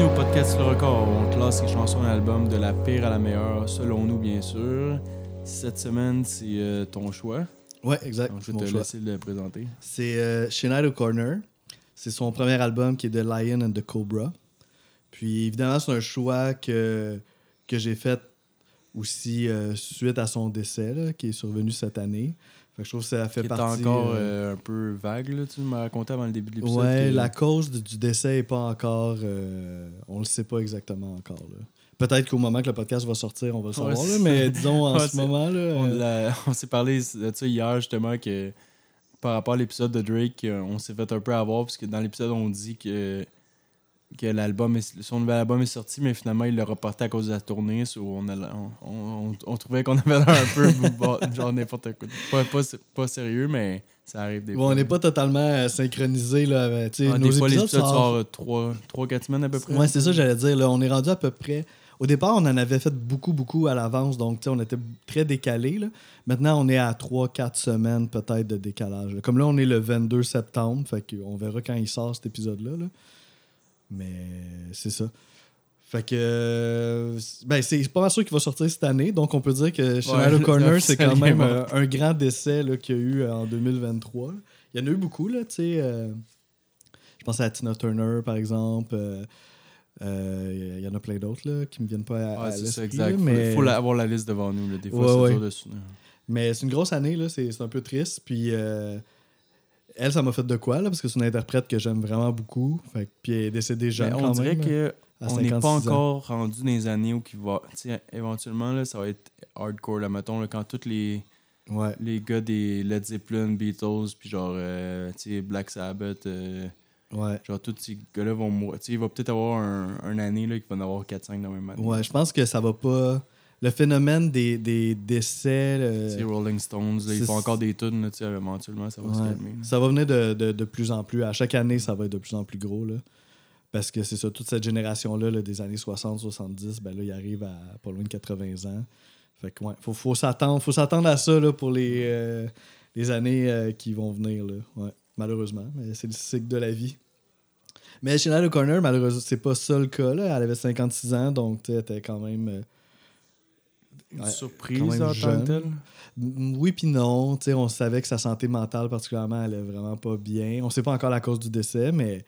Bienvenue au podcast Le Record. où On classe les chansons et albums de la pire à la meilleure, selon nous, bien sûr. Cette semaine, c'est euh, ton choix. Ouais, exact. Donc, je vais te choix. laisser le présenter. C'est euh, Shania O'Connor. C'est son premier album qui est The Lion and the Cobra. Puis évidemment, c'est un choix que, que j'ai fait aussi euh, suite à son décès, là, qui est survenu cette année. Je trouve que ça fait Qui est partie. encore euh, euh, un peu vague, là, tu m'as raconté avant le début de l'épisode. ouais, que- la cause du, du décès n'est pas encore. euh, on le sait pas exactement encore. là. Peut-être qu'au moment que le podcast va sortir, on va le Ouais, savoir, là, mais disons en Ouais, ce moment. Là, On, euh, on s'est parlé de ça hier, justement, que par rapport à l'épisode de Drake, on s'est fait un peu avoir, parce que dans l'épisode, on dit que, que l'album est- son nouvel album est sorti, mais finalement, il l'a reporté à cause de la tournée. so on, a- on, on- on trouvait qu'on avait l'air un peu genre n'importe quoi. Pas, pas, pas sérieux, mais ça arrive des bon, fois. on n'est pas totalement euh, synchronisé. Là, avec- Ah, nos des fois, épisodes l'épisode sortent- sort 3-4 semaines à peu près. Ouais, c'est ça, j'allais dire. Là, on est rendu à peu près. Au départ, on en avait fait beaucoup, beaucoup à l'avance. Donc, tu sais, on était très décalé. Là. Maintenant, on est à 3-4 semaines peut-être de décalage. là. Comme là, on est le 22 septembre. Fait qu'on verra quand il sort cet épisode-là. là. Mais c'est ça. Fait que. Ben, c'est pas mal sûr qu'il va sortir cette année. Donc, on peut dire que Shania Ouais, O'Connor, c'est quand même euh, un grand décès qu'il y a eu euh, en 2023. Il y en a eu beaucoup, là, tu sais. euh, je pense à Tina Turner, par exemple. Il y en a plein d'autres là, qui me viennent pas à, Ouais, à l'esprit. exact. Faut- mais faut, la- avoir la liste devant nous. là. Des fois, Ouais, c'est ouais. dur de se- mais c'est une grosse année, là, c'est c'est un peu triste. Puis elle, ça m'a fait de quoi, là, parce que c'est une interprète que j'aime vraiment beaucoup. Fait, puis elle est décédée jeune on quand dirait même. que on n'est 56 pas encore rendu dans les années où qui va. Éventuellement, là, ça va être hardcore, là, mettons, là, quand tous les, Ouais. les gars des Led Zeppelin, Beatles, puis genre, euh, Black Sabbath, euh, Ouais. genre, tous ces gars-là vont mourir. Tu sais, il va peut-être avoir un, un année, là, qui va en avoir 4-5 dans la même année. Ouais, je pense que ça va pas. Le phénomène des, des décès. le- Tu sais, Rolling Stones, là, ils font encore des tunes, là, éventuellement, ça va se calmer. là. Ça va venir de, de- de plus en plus. À chaque année, ça va être de plus en plus gros. Là. Parce que c'est ça, toute cette génération-là là, des années 60-70, ben là, il arrive à pas loin de 80 ans. Fait que ouais, faut, faut s'attendre, faut s'attendre à ça là, pour les, euh, les années euh, qui vont venir. Là. Ouais, malheureusement. Mais c'est le cycle de la vie. Mais Shania O'Connor, malheureusement, c'est pas ça le cas. Là. Elle avait 56 ans, donc tu sais, elle était quand même. Une surprise quand même en tant que telle? Oui puis non. On savait que sa santé mentale particulièrement allait vraiment pas bien. On sait pas encore la cause du décès, mais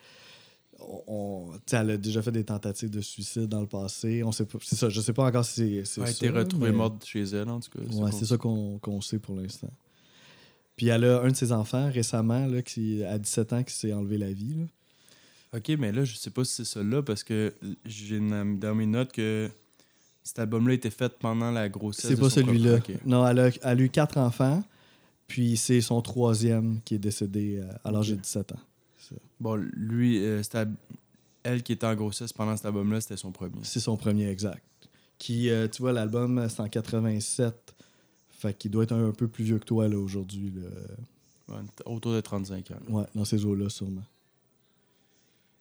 on, elle a déjà fait des tentatives de suicide dans le passé. On sait pas. C'est ça. Je sais pas encore si c'est- Elle a été retrouvée mais- morte chez elle, en tout cas. Ouais, c'est ça qu'on qu'on sait pour l'instant. Puis elle a un de ses enfants récemment là, qui à 17 ans qui s'est enlevé la vie. là. Ok, mais là, je sais pas si c'est ça là, parce que j'ai dans mes notes que cet album-là était fait pendant la grossesse. C'est de pas celui-là. Non, elle a, elle a eu quatre enfants. Puis c'est son troisième qui est décédé euh, à l'âge de 17 ans. Bon, lui, euh, elle qui était en grossesse pendant cet album-là, c'était son premier. C'est son premier exact. Qui, euh, tu vois, l'album, euh, c'est en 87. Fait qu'il doit être un, un peu plus vieux que toi, là, aujourd'hui. Ouais, autour de 35 ans. là. Ouais, dans ces eaux-là, sûrement.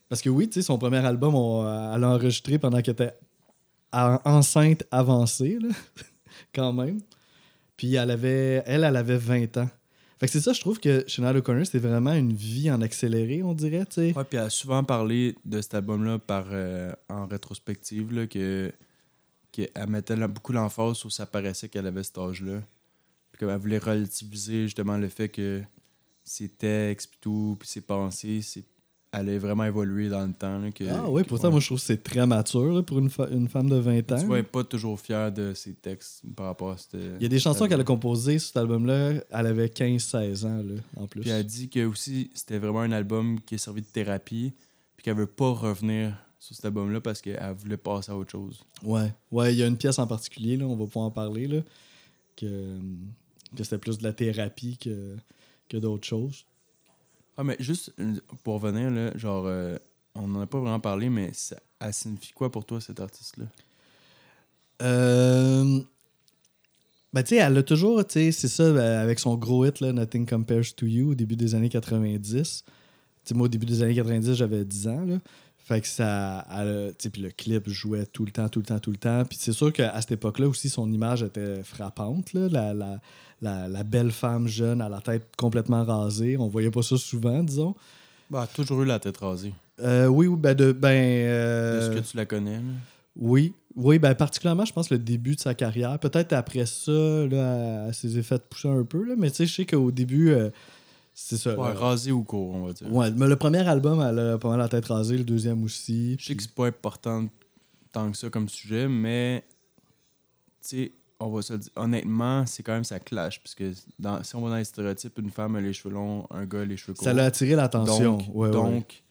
Parce que oui, tu sais, son premier album, on, elle l'a enregistré pendant qu'elle était en- enceinte avancée, là, quand même. Puis elle avait, elle, elle avait 20 ans. Fait que c'est ça, je trouve que Shania O'Connor, c'était vraiment une vie en accéléré, on dirait, tu sais. Ouais, puis elle a souvent parlé de cet album-là par, euh, en rétrospective, là, que qu'elle mettait là beaucoup l'emphase sur ça paraissait qu'elle avait cet âge-là. Puis comme elle voulait relativiser justement le fait que ses textes, puis tout, puis ses pensées, c'est elle a vraiment évolué dans le temps. là, que, Ah oui, que- pourtant, ouais. moi, je trouve que c'est très mature là, pour une, une femme de 20 ans. Tu vois, elle est pas toujours fière de ses textes par rapport à cette. Il y a des chansons qu'elle a composées sur cet album-là, elle avait 15-16 ans, là, en plus. Puis elle a dit que aussi c'était vraiment un album qui a servi de thérapie, puis qu'elle veut pas revenir sur cet album-là parce qu'elle voulait passer à autre chose. Ouais, ouais, il y a une pièce en particulier, là, on va pouvoir en parler, là, que, que c'était plus de la thérapie que, que d'autres choses. Ah, mais juste euh, pour revenir, là, genre, euh, on n'en a pas vraiment parlé, mais ça, elle signifie quoi pour toi, cet artiste-là? Euh, Ben, tu sais, elle a toujours, tu sais, c'est ça, ben, avec son gros hit, là, Nothing Compares to You, au début des années 90. Tu sais, moi, au début des années 90, j'avais 10 ans, là. Fait que ça. puis le clip jouait tout le temps, tout le temps, tout le temps. Puis c'est sûr qu'à cette époque-là aussi, son image était frappante, là. La, la, la, la belle femme jeune à la tête complètement rasée. On voyait pas ça souvent, disons. Bah, toujours eu la tête rasée. Euh, oui, oui, ben, de, ben euh, Est-ce que tu la connais? là? oui, oui, ben particulièrement, je pense le début de sa carrière. Peut-être après ça, là, elle s'est fait pousser un peu, là, mais tu sais, je sais qu'au début, euh, c'est ça. Ouais, là. rasé ou court, on va dire. Ouais, mais le premier album, elle a pas mal la tête rasée, le deuxième aussi. Je sais que c'est pas important tant que ça comme sujet, mais tu sais, on va se le dire, honnêtement, c'est quand même ça clash. Parce que dans, si on va dans les stéréotypes, une femme a les cheveux longs, un gars a les cheveux courts. Ça l'a attiré l'attention. Donc, Ouais, ouais. donc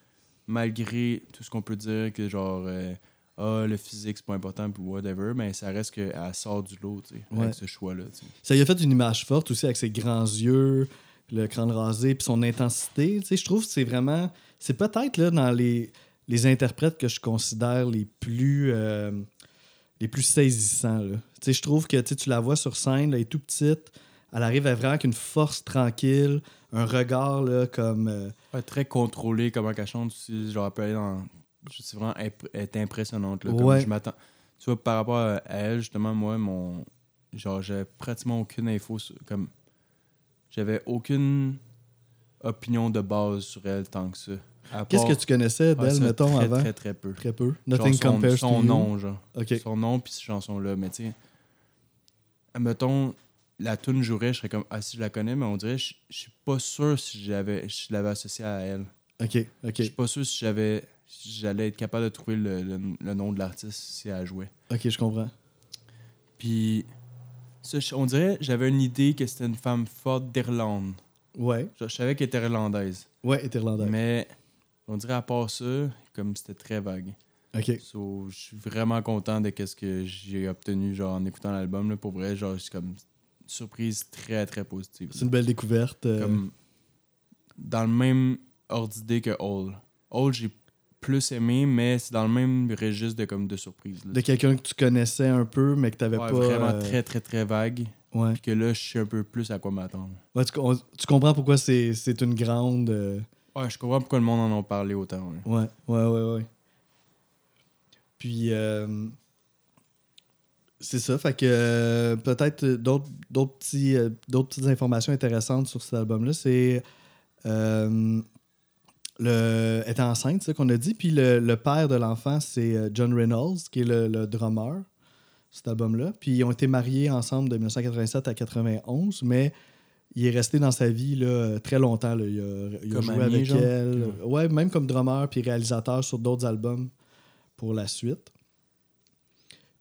malgré tout ce qu'on peut dire, que genre, euh, ah, le physique, c'est pas important, puis whatever, mais ça reste qu'elle sort du lot, tu sais, Ouais. avec ce choix-là. tu sais. Ça lui a fait une image forte aussi avec ses grands yeux, le crâne rasé, puis son intensité. Tu sais, je trouve que c'est vraiment. C'est peut-être là dans les, les interprètes que je considère les plus. euh, les plus saisissants. là. Tu sais, je trouve que tu tu la vois sur scène, là, elle est tout petite. Elle arrive à vraiment avec une force tranquille, un regard là, comme. euh, Ouais, très contrôlé, comment qu'elle chante aussi. Genre, elle peut aller dans. Je sais vraiment, elle est impressionnante. Là, comme je m'attends. Tu vois, par rapport à elle, justement, moi, mon. Genre, j'avais pratiquement aucune info. sur- Comme. J'avais aucune opinion de base sur elle tant que ça. Qu'est-ce que tu connaissais d'elle, ça, mettons, très, avant? Très, très peu. Très peu. Genre Nothing son, compares son to you. nom, genre. Ok. Son nom puis ces chansons-là. Mais tu sais, mettons, la tune jouerait, je serais comme, ah si je la connais, mais on dirait, je je suis pas sûr si j'avais, je l'avais associée à elle. Ok, Je ok, suis pas sûr si j'avais, si j'allais être capable de trouver le, le- le nom de l'artiste si elle jouait. ok, je comprends. Puis, ça, on dirait, j'avais une idée que c'était une femme forte d'Irlande. Ouais, Je, je savais qu'elle était irlandaise. ouais, elle est irlandaise. Mais, on dirait à part ça, comme c'était très vague. Ok. So, je suis vraiment content de ce que j'ai obtenu genre, en écoutant l'album. Pour vrai, genre, c'est comme une surprise très, très positive. C'est une belle découverte. euh, Comme dans le même ordre d'idée que All. All, j'ai plus aimé, mais c'est dans le même registre de, comme, de surprise. là. de quelqu'un que tu connaissais un peu, mais que tu n'avais Ouais, pas. vraiment euh, très, très, très vague. Ouais. Puis que là, je sais un peu plus à quoi m'attendre. Ouais, tu, on- tu comprends pourquoi c'est c'est une grande. euh, Ouais, je comprends pourquoi le monde en a parlé autant. ouais. Ouais, ouais, ouais, ouais. Puis, euh, c'est ça. Fait que euh, peut-être d'autres d'autres petits, euh, d'autres petites informations intéressantes sur cet album-là. C'est. euh, le, était enceinte, c'est qu'on a dit. Puis le, le père de l'enfant, c'est euh, John Reynolds, qui est le, le drummer, cet album-là. Puis ils ont été mariés ensemble de 1987 à 91, mais il est resté dans sa vie là, très longtemps. là. Il a, il a joué ami, avec genre? elle. Ouais, même comme drummer puis réalisateur sur d'autres albums pour la suite.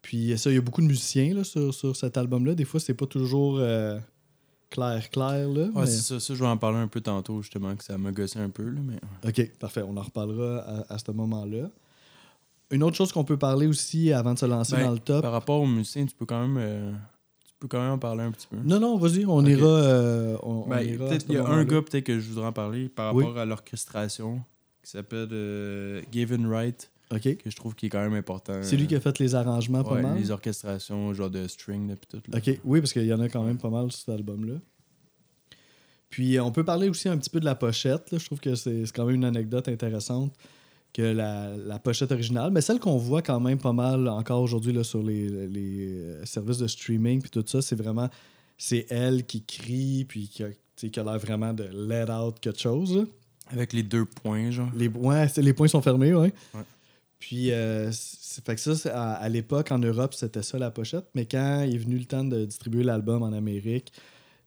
Puis ça, il y a beaucoup de musiciens là, sur, sur cet album-là. Des fois, c'est pas toujours euh, clair, clair. Là, Ouais, mais- c'est ça, ça, je vais en parler un peu tantôt, justement, que ça m'a gossé un peu. Là, mais... OK, parfait. On en reparlera à, à ce moment-là. Une autre chose qu'on peut parler aussi avant de se lancer Ben, dans le top. Par rapport aux musiciens, tu peux quand même, euh, tu peux quand même en parler un petit peu. Non, non, vas-y, on ira. euh, on, on Ben, ira peut-être il y a un gars peut-être que je voudrais en parler par Oui. rapport à l'orchestration qui s'appelle euh, Gavin Wright Que je trouve qui est quand même important. C'est lui qui a fait les arrangements pas Ouais, mal? les orchestrations genre de string là, puis tout. là. OK, oui, parce qu'il y en a quand même pas mal sur cet album-là. Puis euh, on peut parler aussi un petit peu de la pochette. là. Je trouve que c'est quand même une anecdote intéressante que la, la pochette originale, mais celle qu'on voit quand même pas mal encore aujourd'hui sur les, les, euh, services de streaming puis tout ça, c'est vraiment c'est elle qui crie puis qui a, qui a l'air vraiment de let out quelque chose. là. Avec les deux points genre. Les, ouais, les points sont fermés, ouais. Ouais. Puis, euh, c'est fait que ça, à, à l'époque, en Europe, c'était ça la pochette. Mais quand il est venu le temps de distribuer l'album en Amérique,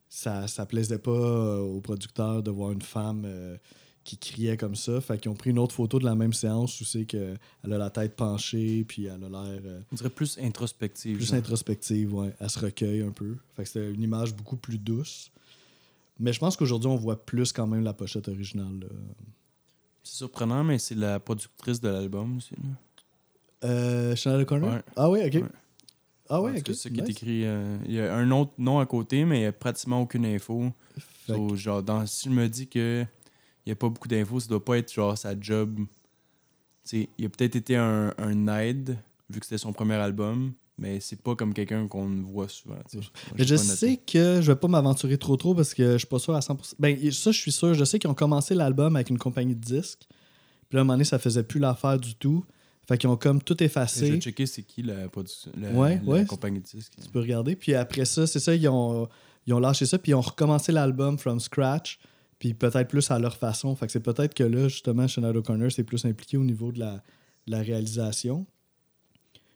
ça, ça plaisait pas euh, aux producteurs de voir une femme euh, qui criait comme ça. Fait qu'ils ont pris une autre photo de la même séance où c'est qu'elle a la tête penchée, puis elle a l'air euh, On dirait plus introspective. plus genre. introspective, ouais. Elle se recueille un peu. Fait que c'était une image beaucoup plus douce. Mais je pense qu'aujourd'hui, on voit plus quand même la pochette originale. là. C'est surprenant, mais c'est la productrice de l'album aussi. là. Euh, Chanel Corner? Ouais. Ah oui, ok. Ouais. Ah tout ok. C'est ça qui est écrit. euh, Il y a un autre nom à côté, mais il n'y a pratiquement aucune info. So, genre, dans, si je me dis que il n'y a pas beaucoup d'infos, ça doit pas être genre sa job. Il a peut-être été un, un aide, vu que c'était son premier album, mais c'est pas comme quelqu'un qu'on voit souvent. Moi, Mais je sais que je vais pas m'aventurer trop trop parce que je suis pas sûr à 100%. Ben, ça, je suis sûr. Je sais qu'ils ont commencé l'album avec une compagnie de disques. Puis là, à un moment donné, ça faisait plus l'affaire du tout. Fait qu'ils ont comme tout Je effacé. vais checker c'est qui la, production, la, Ouais, la ouais. compagnie de disques. Tu peux regarder. Puis après ça, c'est ça, ils ont, ils ont lâché ça. Puis ils ont recommencé l'album from scratch. puis peut-être plus à leur façon. Fait que c'est peut-être que là, justement, Sinead O'Connor s'est plus impliqué au niveau de la, de la réalisation.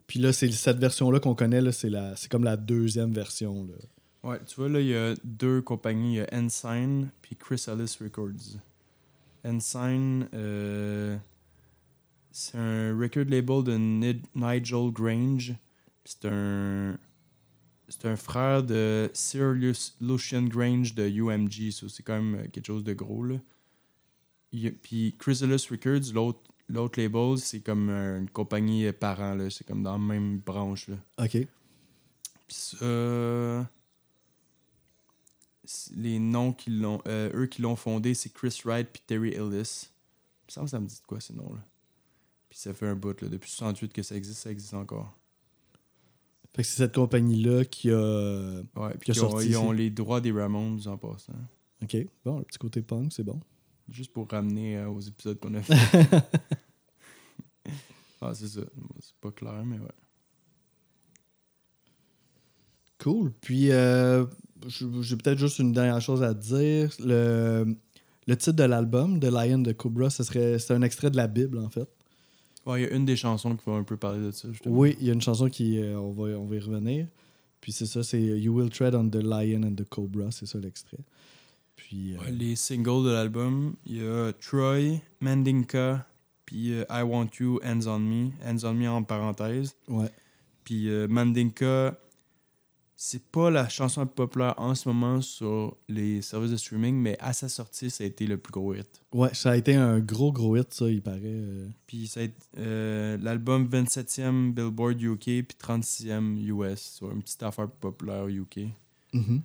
Puis là, c'est cette version-là qu'on connaît, c'est, comme la deuxième version. Là. Ouais, tu vois, là, il y a deux compagnies. Il y a Ensign puis Chris Ellis Records. Ensign, euh, c'est un record label de Nigel Grange. C'est un, c'est un frère de Sir Lu- Lucian Grange de UMG. c'est quand même quelque chose de gros, là. Puis Chris Ellis Records, l'autre, l'autre label, c'est comme euh, une compagnie parent, là. C'est comme dans la même branche, là. OK. Puis ça, les noms qui l'ont, euh, eux qui l'ont fondé, c'est Chris Wright puis Terry Ellis. Il me semble que ça me dit de quoi ces noms-là. Puis ça fait un bout là, depuis 68 que ça existe, ça existe encore. Fait que c'est cette compagnie-là qui a. Ouais, Qui a puis ils ont, sorti ils ont les droits des Ramones en passant. OK. Bon, le petit côté punk, c'est bon. Juste pour ramener euh, aux épisodes qu'on a fait. Ah, c'est ça. C'est pas clair, mais ouais. Cool. Puis, euh, j'ai peut-être juste une dernière chose à te dire. Le, le titre de l'album, The Lion de Cobra, ce serait, c'est un extrait de la Bible, en fait. Ouais, il y a une des chansons qui va un peu parler de ça, justement. Oui, il y a une chanson qui. euh, on, va, on va y revenir. Puis c'est ça, c'est You Will Tread on the Lion and the Cobra, c'est ça l'extrait. Puis. euh, Ouais, les singles de l'album, il y a Troy, Mandinka, puis euh, I Want You, Hands on Me. Hands on Me en parenthèse. ouais. Puis euh, Mandinka, c'est pas la chanson la plus populaire en ce moment sur les services de streaming, mais à sa sortie, ça a été le plus gros hit. Ouais, ça a été un gros, gros hit, ça, il paraît. euh. Puis ça l'album 27e Billboard UK, puis 36e US, sur une petite affaire plus populaire UK. Mhm.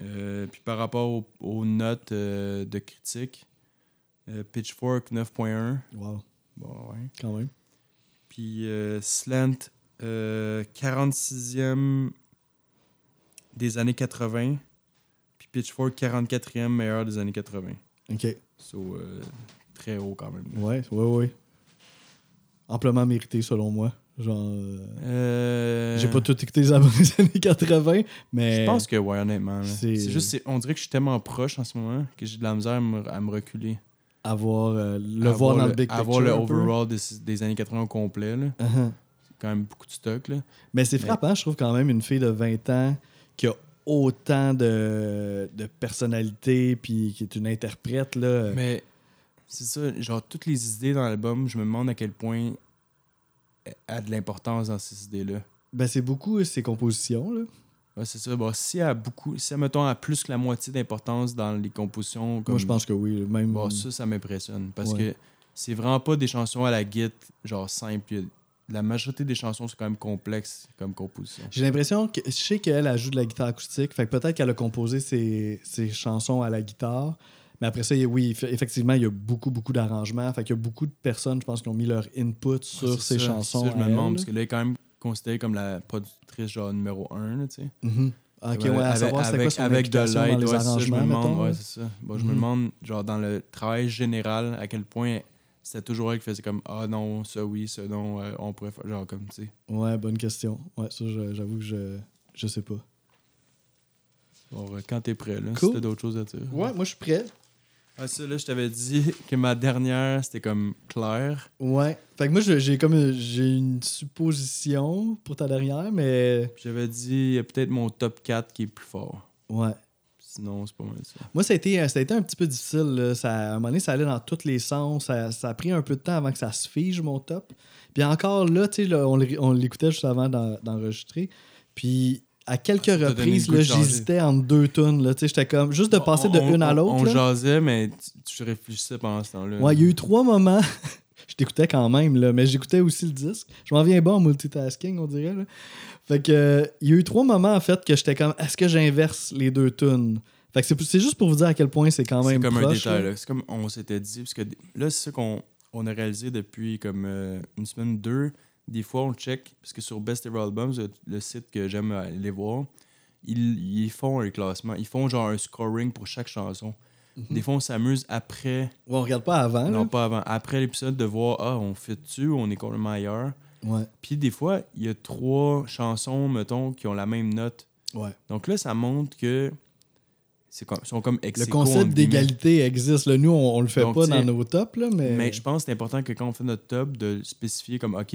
Euh, puis par rapport aux, aux notes de critique, Pitchfork 9.1. Wow, Bon, ouais. quand même. Puis euh, Slant, euh, 46e des années 80. Puis Pitchfork, 44e meilleur des années 80. OK. So, euh, très haut quand même. Ouais, ouais, ouais. Amplement mérité, selon moi. Genre. euh, Euh, J'ai pas tout écouté les albums des années 80, mais. Je pense que, ouais, honnêtement. c'est- juste, on dirait que je suis tellement proche en ce moment que j'ai de la misère à me, à me reculer. Avoir, euh, le Avoir voir dans le, big picture. Avoir le overall des, des années 80 au complet. là. Uh-huh. C'est quand même beaucoup de stock. Là. Mais c'est Mais- frappant, je trouve, quand même, une fille de 20 ans qui a autant de, de personnalité puis qui est une interprète. Là. Mais c'est ça, genre toutes les idées dans l'album, je me demande à quel point elle a de l'importance dans ces idées-là. Ben, c'est beaucoup ses compositions. Là. Ouais, c'est ça. Bon, si elle a beaucoup, si elle, mettons, a plus que la moitié d'importance dans les compositions, comme Moi, je pense que oui. Même... bon, ça, ça m'impressionne. Parce Ouais. que c'est vraiment pas des chansons à la guitare, genre simple. La majorité des chansons, c'est quand même complexe comme composition. J'ai l'impression que je sais qu'elle elle joue de la guitare acoustique, fait que peut-être qu'elle a composé ses, ses chansons à la guitare. Mais après ça, oui, eff- effectivement, il y a beaucoup, beaucoup d'arrangements. Fait qu'il y a beaucoup de personnes, je pense, qui ont mis leur input sur Ouais, ces ça, chansons. c'est ça, je me demande, parce que là, quand même considérée comme la productrice genre numéro 1, là, tu sais. Mhm. Ah, Ok, Ouais, ouais, à avec, savoir c'était quoi avec, son avec de l'aide, ouais, c'est ça, je me demande, mettons, ouais, c'est ça. Bon, je Mhm. me demande, genre, dans le travail général, à quel point c'était toujours elle qui faisait comme Ah non, ça oui, ça non, euh, on pourrait faire. Genre, comme, tu sais. Ouais, bonne question. Ouais, ça, j'avoue que je, je sais pas. Bon, euh, quand t'es prêt, là, Cool. si t'as d'autres choses à dire. Ouais, moi, je suis prêt. Ah, ça, là, je t'avais dit que ma dernière, c'était comme Claire. Ouais. Fait que moi, j'ai comme j'ai une supposition pour ta dernière, mais J'avais dit, il y a peut-être mon top 4 qui est plus fort. ouais. Sinon, c'est pas mal ça. Moi, ça a été, ça a été un petit peu difficile. là. Ça, à un moment donné, ça allait dans tous les sens. Ça, ça a pris un peu de temps avant que ça se fige, mon top. Puis encore là, tu sais, on l'é- on l'écoutait juste avant d'en- d'enregistrer. Puis à quelques Ah, reprises, j'hésitais entre deux tunes. J'étais comme juste de passer de On- une à l'autre. On jasait, mais tu, tu réfléchissais pendant ce temps-là. Ouais, il y a eu trois moments. je t'écoutais quand même, là, mais j'écoutais aussi le disque. Je m'en viens bon en multitasking, on dirait. Là. Fait que euh, il y a eu trois moments en fait que j'étais comme est-ce que j'inverse les deux tunes? Fait que c'est, c'est juste pour vous dire à quel point c'est quand C'est même comme un détail. C'est comme on s'était dit. Parce que là, c'est ça qu'on on a réalisé depuis comme euh, une semaine ou deux. Des fois, on check. Parce que sur Best Ever Albums, le, site que j'aime aller voir, ils, ils font un classement. Ils font genre un scoring pour chaque chanson. Des fois, on s'amuse après. Ouais, on regarde pas avant. Non, là. pas avant. Après l'épisode, de voir, ah, on fait dessus ou on est complètement ailleurs. Ouais. Puis des fois, il y a trois chansons, mettons, qui ont la même note. Ouais. Donc là, ça montre que c'est comme, sont comme ex Le concept d'égalité existe. là. Nous, on, on le fait Donc, pas dans nos tops, là, mais. Mais je pense que c'est important que quand on fait notre top, de spécifier comme, OK,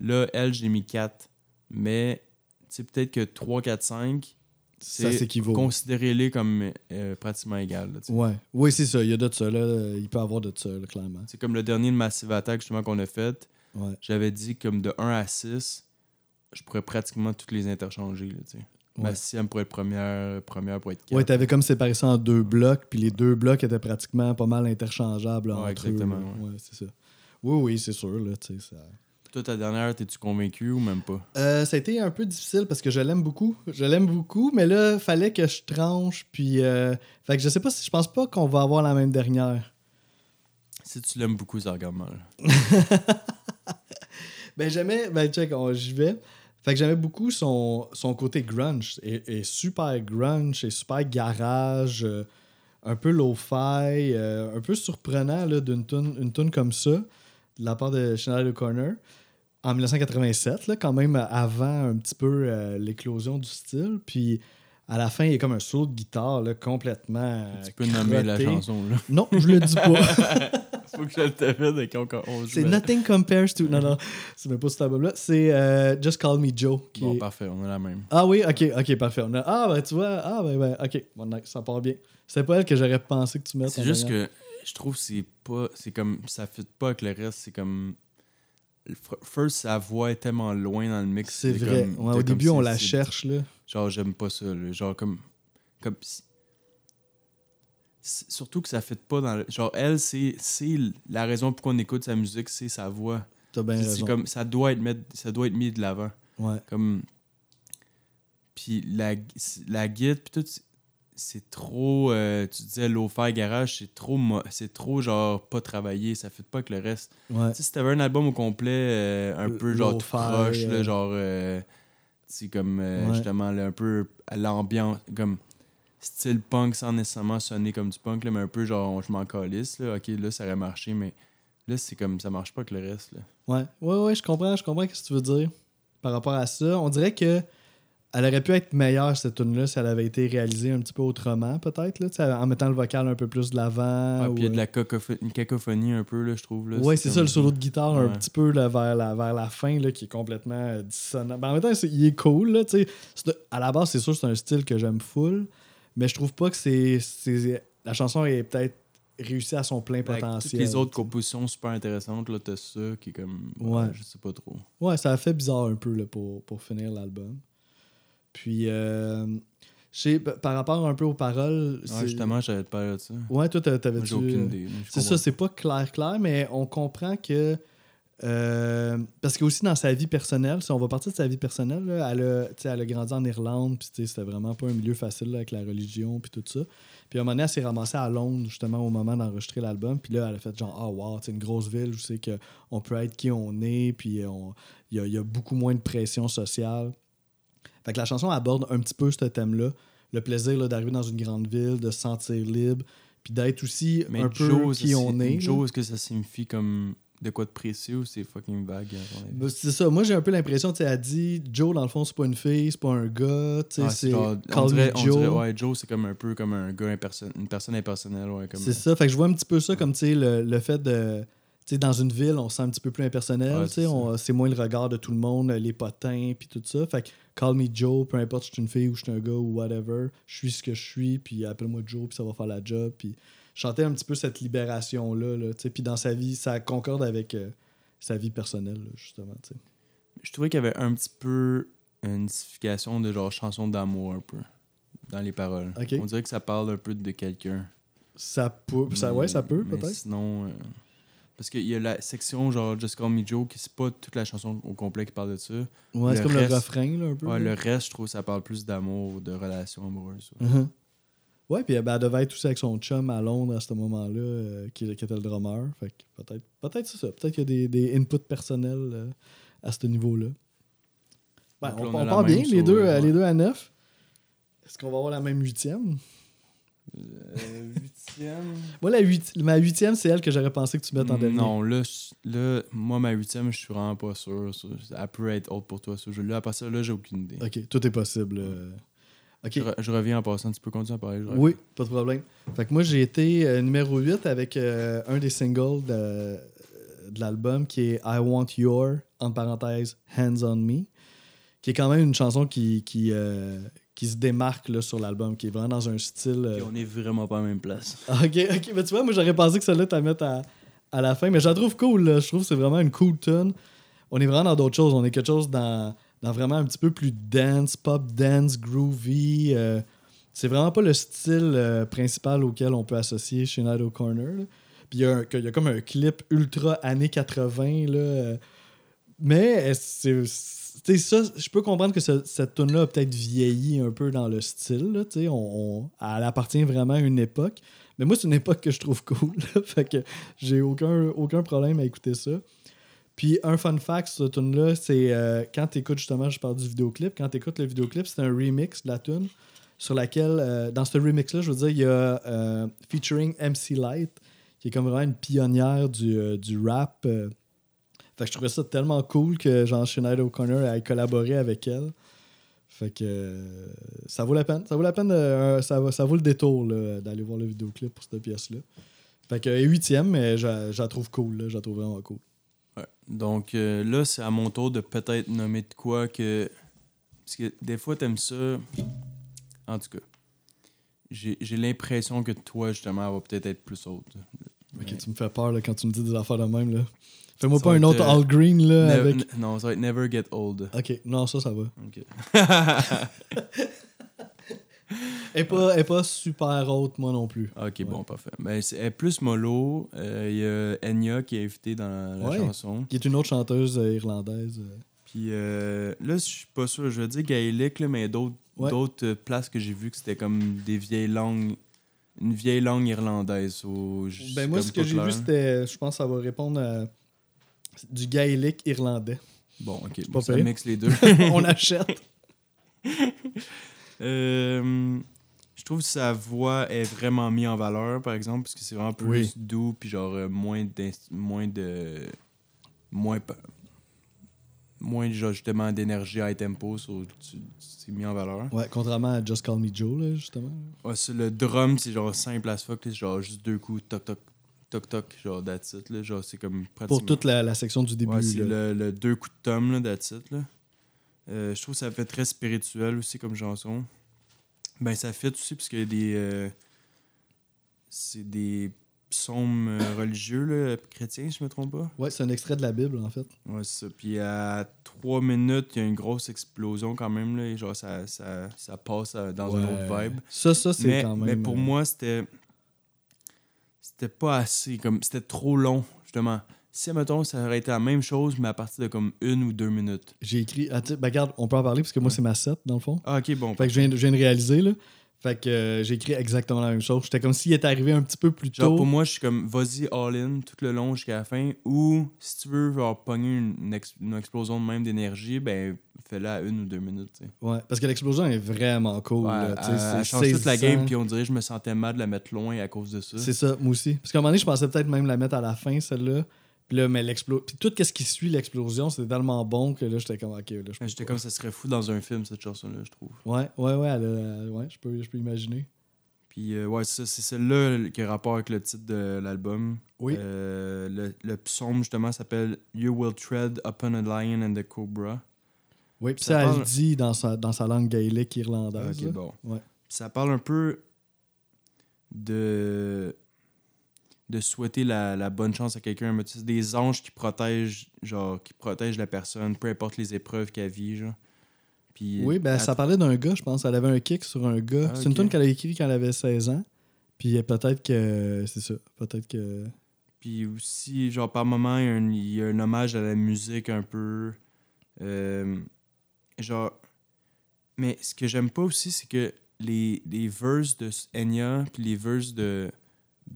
là, elle, j'ai mis 4. Mais, tu sais, peut-être que 3, 4, 5, ça c'est s'équivaut. considérez-les comme euh, pratiquement égal. là, tu. Ouais. Oui, c'est ça. Il y a de ça. Là. Il peut y avoir de ça, là, clairement. C'est comme le dernier de Massive Attack, justement, qu'on a fait. Ouais. J'avais dit comme de 1 à 6, je pourrais pratiquement toutes les interchanger. Là, tu. Ma Ouais. sixième pourrait être première, première pour être 4. Ouais, t'avais comme séparé ça en deux blocs, puis les deux blocs étaient pratiquement pas mal interchangeables entre exactement, eux. c'est ça. Oui, oui, c'est sûr. Là, tu sais, ça... Toi, ta dernière, t'es-tu convaincu ou même pas? Euh, ça a été un peu difficile parce que je l'aime beaucoup. Je l'aime beaucoup, mais là, fallait que je tranche. Puis, euh, fait que je sais pas si je pense pas qu'on va avoir la même dernière. Si tu l'aimes beaucoup, ça regarde mal. Ben, j'aimais. Ben, check, j'y vais. Fait que j'aimais beaucoup son, son côté grunge. Et, et super grunge, et super garage, euh, un peu lo-fi, euh, un peu surprenant là, d'une tune, une tune comme ça, de la part de Chanel Corner. En 1987, là, quand même avant un petit peu euh, l'éclosion du style. Puis à la fin, il y a comme un saut de guitare là, complètement. tu peux nommer la chanson. Là. Non, je le dis pas. Faut que je le et qu'on on C'est. Nothing Compares to. Non, non, c'est même pas cet album-là. C'est euh, Just Call Me Joe. Qui Bon, est- parfait, on a la même. Ah oui, ok, ok, parfait. On a- Ah, ben tu vois, ah, ben, ben, ok, Bon, ça part bien. C'est pas elle que j'aurais pensé que tu mettes. C'est juste que je trouve que c'est pas. C'est comme. Ça fit pas avec le reste. C'est comme. First, sa voix est tellement loin dans le mix. C'est vrai. comme- Ouais, au comme début, on la cherche, là. Genre, j'aime pas ça. là. Genre, comme. comme Surtout que ça fit pas dans le. Genre, elle, c'est la raison pourquoi on écoute sa musique, c'est sa voix. T'as bien C'est raison. comme. Ça doit être, ça doit être mis de l'avant. Ouais. Comme. Puis la, la guide, puis tout, c'est- c'est trop. euh, tu disais lo-fi garage, c'est trop, c'est trop genre pas travaillé, ça fait pas avec le reste. Ouais. Tu sais, si t'avais un album au complet, euh, un peu genre tout lo-fi, croche, là, euh. genre. tu sais, comme Ouais. justement, là, un peu à l'ambiance, comme style punk sans nécessairement sonner comme du punk, là, mais un peu genre je m'en calisse, là. Ok, là, ça aurait marché, mais là, c'est comme ça marche pas avec le reste, là. Ouais, ouais, ouais, je comprends, je comprends ce que tu veux dire par rapport à ça. On dirait que elle aurait pu être meilleure, cette tune-là, si elle avait été réalisée un petit peu autrement, peut-être, là, en mettant le vocal un peu plus de l'avant. Ah, ou, puis il y a de euh, la une cacophonie un peu, là, je trouve. Là, Ouais, c'est ça, le solo de guitare un petit peu là, vers, la, vers la fin là, qui est complètement euh, dissonant. Ben, en même temps, il est cool. Là, tu sais. À la base, c'est sûr c'est un style que j'aime full, mais je trouve pas que c'est. La chanson est peut-être réussie à son plein Avec potentiel. Toutes les autres compositions super intéressantes, là, t'as ça qui est comme. Ouais. Je sais pas trop. Ouais, ça a fait bizarre un peu là, pour, pour finir l'album. Puis, euh, sais, par rapport un peu aux paroles. Ouais, justement, j'avais parler de ça. Ouais, toi, t'a- Moi, t'avais-tu. J'ai aucune idée. C'est ça, c'est pas clair, clair, mais on comprend que. euh, parce que aussi dans sa vie personnelle, si on va partir de sa vie personnelle, là, elle, a, elle a grandi en Irlande, puis c'était vraiment pas un milieu facile là, avec la religion, puis tout ça. Puis à un moment donné, elle s'est ramassée à Londres, justement, au moment d'enregistrer l'album. Puis là, elle a fait genre, ah, wow, c'est une grosse ville où c'est qu'on peut être qui on est, puis on- il y a, il y a beaucoup moins de pression sociale. Fait que la chanson aborde un petit peu ce thème-là. Le plaisir d'arriver dans une grande ville, de se sentir libre, puis d'être aussi Mais un peu qui on est. Joe, est-ce que ça signifie comme de quoi de précieux ou c'est fucking vague? Ben, c'est ça. Moi, j'ai un peu l'impression, tu sais, elle dit Joe, dans le fond, c'est pas une fille, c'est pas un gars, tu sais, Ah, c'est Call on dirait, me on Joe. dirait, ouais, Joe, c'est comme un peu comme un gars une personne impersonnelle. Ouais, C'est ça. Fait que je vois un petit peu ça comme, tu sais, le, le fait de. Dans une ville, on se sent un petit peu plus impersonnel. Ouais, c'est moins le regard de tout le monde, les potins, puis tout ça. Fait que call me Joe, peu importe si je suis une fille ou je suis un gars ou whatever, je suis ce que je suis, puis appelle-moi Joe, puis ça va faire la job. Puis chanter un petit peu cette libération-là. Là, puis dans sa vie, ça concorde avec euh, sa vie personnelle, là, justement. tu sais. Je trouvais qu'il y avait un petit peu une signification de genre chanson d'amour un peu dans les paroles. On dirait que ça parle un peu de quelqu'un. Ça peut, ça, ouais, ça peut, peut-être. Sinon, euh, parce qu'il y a la section genre Just Call Me Joe qui c'est pas toute la chanson au complet qui parle de ça. Ouais, c'est comme reste- le refrain, là, un peu. Ouais, là. le reste, je trouve, ça parle plus d'amour, de relations amoureuses. ouais. Mhm. Ouais, puis ben, elle devait être aussi avec son chum à Londres à ce moment-là, euh, qui, qui était le drummer. Fait que peut-être peut-être c'est ça. Peut-être qu'il y a des, des inputs personnels euh, à ce niveau-là. Ben, on part bien, les deux, euh, ouais. les deux à neuf. Est-ce qu'on va avoir la même huitième? Euh, huitième. Moi, la huit- ma huitième, c'est elle que j'aurais pensé que tu mettes en dernier. Non, là, là, moi, ma huitième, je suis vraiment pas sûr. ça. Elle peut être haute pour toi, ce jeu-là. Après ça, là, j'ai aucune idée. Ok, tout est possible. euh. Ok. Je, re- je reviens en passant, tu peux continuer à parler. Oui, pas de problème. Fait que moi, j'ai été euh, numéro 8 avec euh, un des singles de, de l'album qui est I Want Your, en parenthèse, Hands on Me, qui est quand même une chanson qui, qui, euh, qui se démarque là, sur l'album, qui est vraiment dans un style. euh, on est vraiment pas à la même place. Ok, ok. Mais tu vois, moi, j'aurais pensé que celle-là, t'as mettre à, à la fin. Mais je la trouve cool, là. Je trouve que c'est vraiment une cool tune. On est vraiment dans d'autres choses. On est quelque chose dans, dans vraiment un petit peu plus dance, pop dance, groovy. euh, c'est vraiment pas le style euh, principal auquel on peut associer chez Night Corner. là. Puis il y, y a comme un clip ultra années 80, là. mais c'est. Ça, je peux comprendre que ce- cette tune là a peut-être vieilli un peu dans le style. Là, on, elle appartient vraiment à une époque. Mais moi, c'est une époque que je trouve cool. là. fait que j'ai aucun, aucun problème à écouter ça. Puis un fun fact sur cette tune-là, c'est euh, quand tu écoutes justement, je parle du vidéoclip, quand tu écoutes le vidéoclip, c'est un remix de la tune sur laquelle, euh, dans ce remix-là, je veux dire, il y a euh, featuring MC Light, qui est comme vraiment une pionnière du, du rap. Fait que je trouvais ça tellement cool que genre Sinead O'Connor ait collaboré avec elle. Fait que euh, ça vaut la peine. Ça vaut la peine, de- euh, ça, va- ça vaut le détour là, d'aller voir le vidéoclip pour cette pièce-là. Fait que huitième, mais je, je la trouve cool. là. Je la trouve vraiment cool. Ouais. Donc euh, là, c'est à mon tour de peut-être nommer de quoi que. Parce que des fois, t'aimes ça. En tout cas, j'ai l'impression que toi, justement, elle va peut-être être plus haute. Ok, Mais- tu me fais peur là, quand tu me dis des affaires de même. là. Fais-moi pas un autre euh, All Green là, avec. Non, ça va être Never Get Old. Ok, non, ça, ça va. Ok. Elle est pas, est pas super haute, moi non plus. ok, Ouais. bon, parfait. Ben, c'est elle est plus mollo. Euh, Il y a Enya qui est invitée dans la Ouais. chanson. Qui est une autre chanteuse euh, irlandaise. Puis là, je suis pas sûr. Je veux dire gaélique, là, mais il y a d'autres Ouais. d'autres, places que j'ai vues que c'était comme des vieilles langues. Une vieille langue irlandaise. j- Ben moi, ce que j'ai vu, c'était. Je pense que ça va répondre à du gaélique irlandais. Bon, ok. Bon, ça mixe les deux. On achète. Euh, je trouve que sa voix est vraiment mise en valeur, par exemple, parce que c'est vraiment plus Oui. doux, puis genre euh, moins, moins de. Moins. Moins, genre, justement, d'énergie high tempo, c'est mis en valeur. Ouais, contrairement à Just Call Me Joe, là, justement. Ouais, le drum, c'est genre simple as fuck, genre juste deux coups, toc toc, toc toc, genre that's it, là, genre c'est comme pratiquement. Pour toute la, la section du début. Ouais, c'est le, le deux coups de tom, là, that's it, là. Euh, je trouve que ça fait très spirituel aussi comme chanson. Ben, ça fait aussi parce qu'il y a des. euh, c'est des psaumes euh, religieux, là, chrétiens, si je me trompe pas. Ouais, c'est un extrait de la Bible, en fait. Ouais, c'est ça. Puis à trois minutes, il y a une grosse explosion quand même, là, et genre ça, ça, ça passe dans une autre vibe. Ça, ça, c'est Mais, quand même. mais pour moi, c'était. C'était pas assez. comme C'était trop long, justement. Si, mettons, ça aurait été la même chose, mais à partir de comme une ou deux minutes. J'ai écrit. Ah, ben, regarde, on peut en parler parce que moi, c'est ma 7, dans le fond. Ah, ok, bon. Fait que je viens, de- je viens de réaliser, là. Fait que euh, j'ai écrit exactement la même chose. J'étais comme s'il était arrivé un petit peu plus tôt. Genre, pour moi, je suis comme, vas-y all-in tout le long jusqu'à la fin. Ou, si tu veux, genre, pogner une, une ex- une explosion de même d'énergie, ben, fais-la à une ou deux minutes. Ouais, parce que l'explosion est vraiment cool. Ouais, là, elle- elle change toute la game, puis on dirait que je me sentais mal de la mettre loin à cause de ça. C'est ça, moi aussi. Parce qu'à un moment donné, je pensais peut-être même la mettre à la fin, celle-là. Puis là, mais l'explosion. Puis tout ce qui suit l'explosion, c'était tellement bon que là, j'étais comme, ok, là, je J'étais comme, ça serait fou dans un film, cette chanson-là, je trouve. Ouais, ouais, ouais, elle a- ouais, je peux, je peux imaginer. Puis, euh, ouais, ça, c'est celle-là qui a rapport avec le titre de l'album. Oui. Euh, le, le psaume, justement, s'appelle You Will Tread Upon a Lion and the Cobra. Oui, puis ça ça, elle parle- dit dans sa, dans sa langue gaélique irlandaise. Ok, là. bon. Ouais. Puis ça parle un peu de de souhaiter la, la bonne chance à quelqu'un. mais C'est des anges qui protègent, genre, qui protègent la personne, peu importe les épreuves qu'elle vit, genre. Puis, Oui, ben elle- ça parlait d'un gars, je pense. Elle avait un kick sur un gars. Ah, C'est une tune qu'elle a écrite quand elle avait 16 ans. Puis euh, peut-être que. C'est ça. Peut-être que. Puis aussi, genre, par moment, il y, a un, y a un hommage à la musique un peu. euh, genre. Mais ce que j'aime pas aussi, c'est que les, les verses de Enya puis les verses de,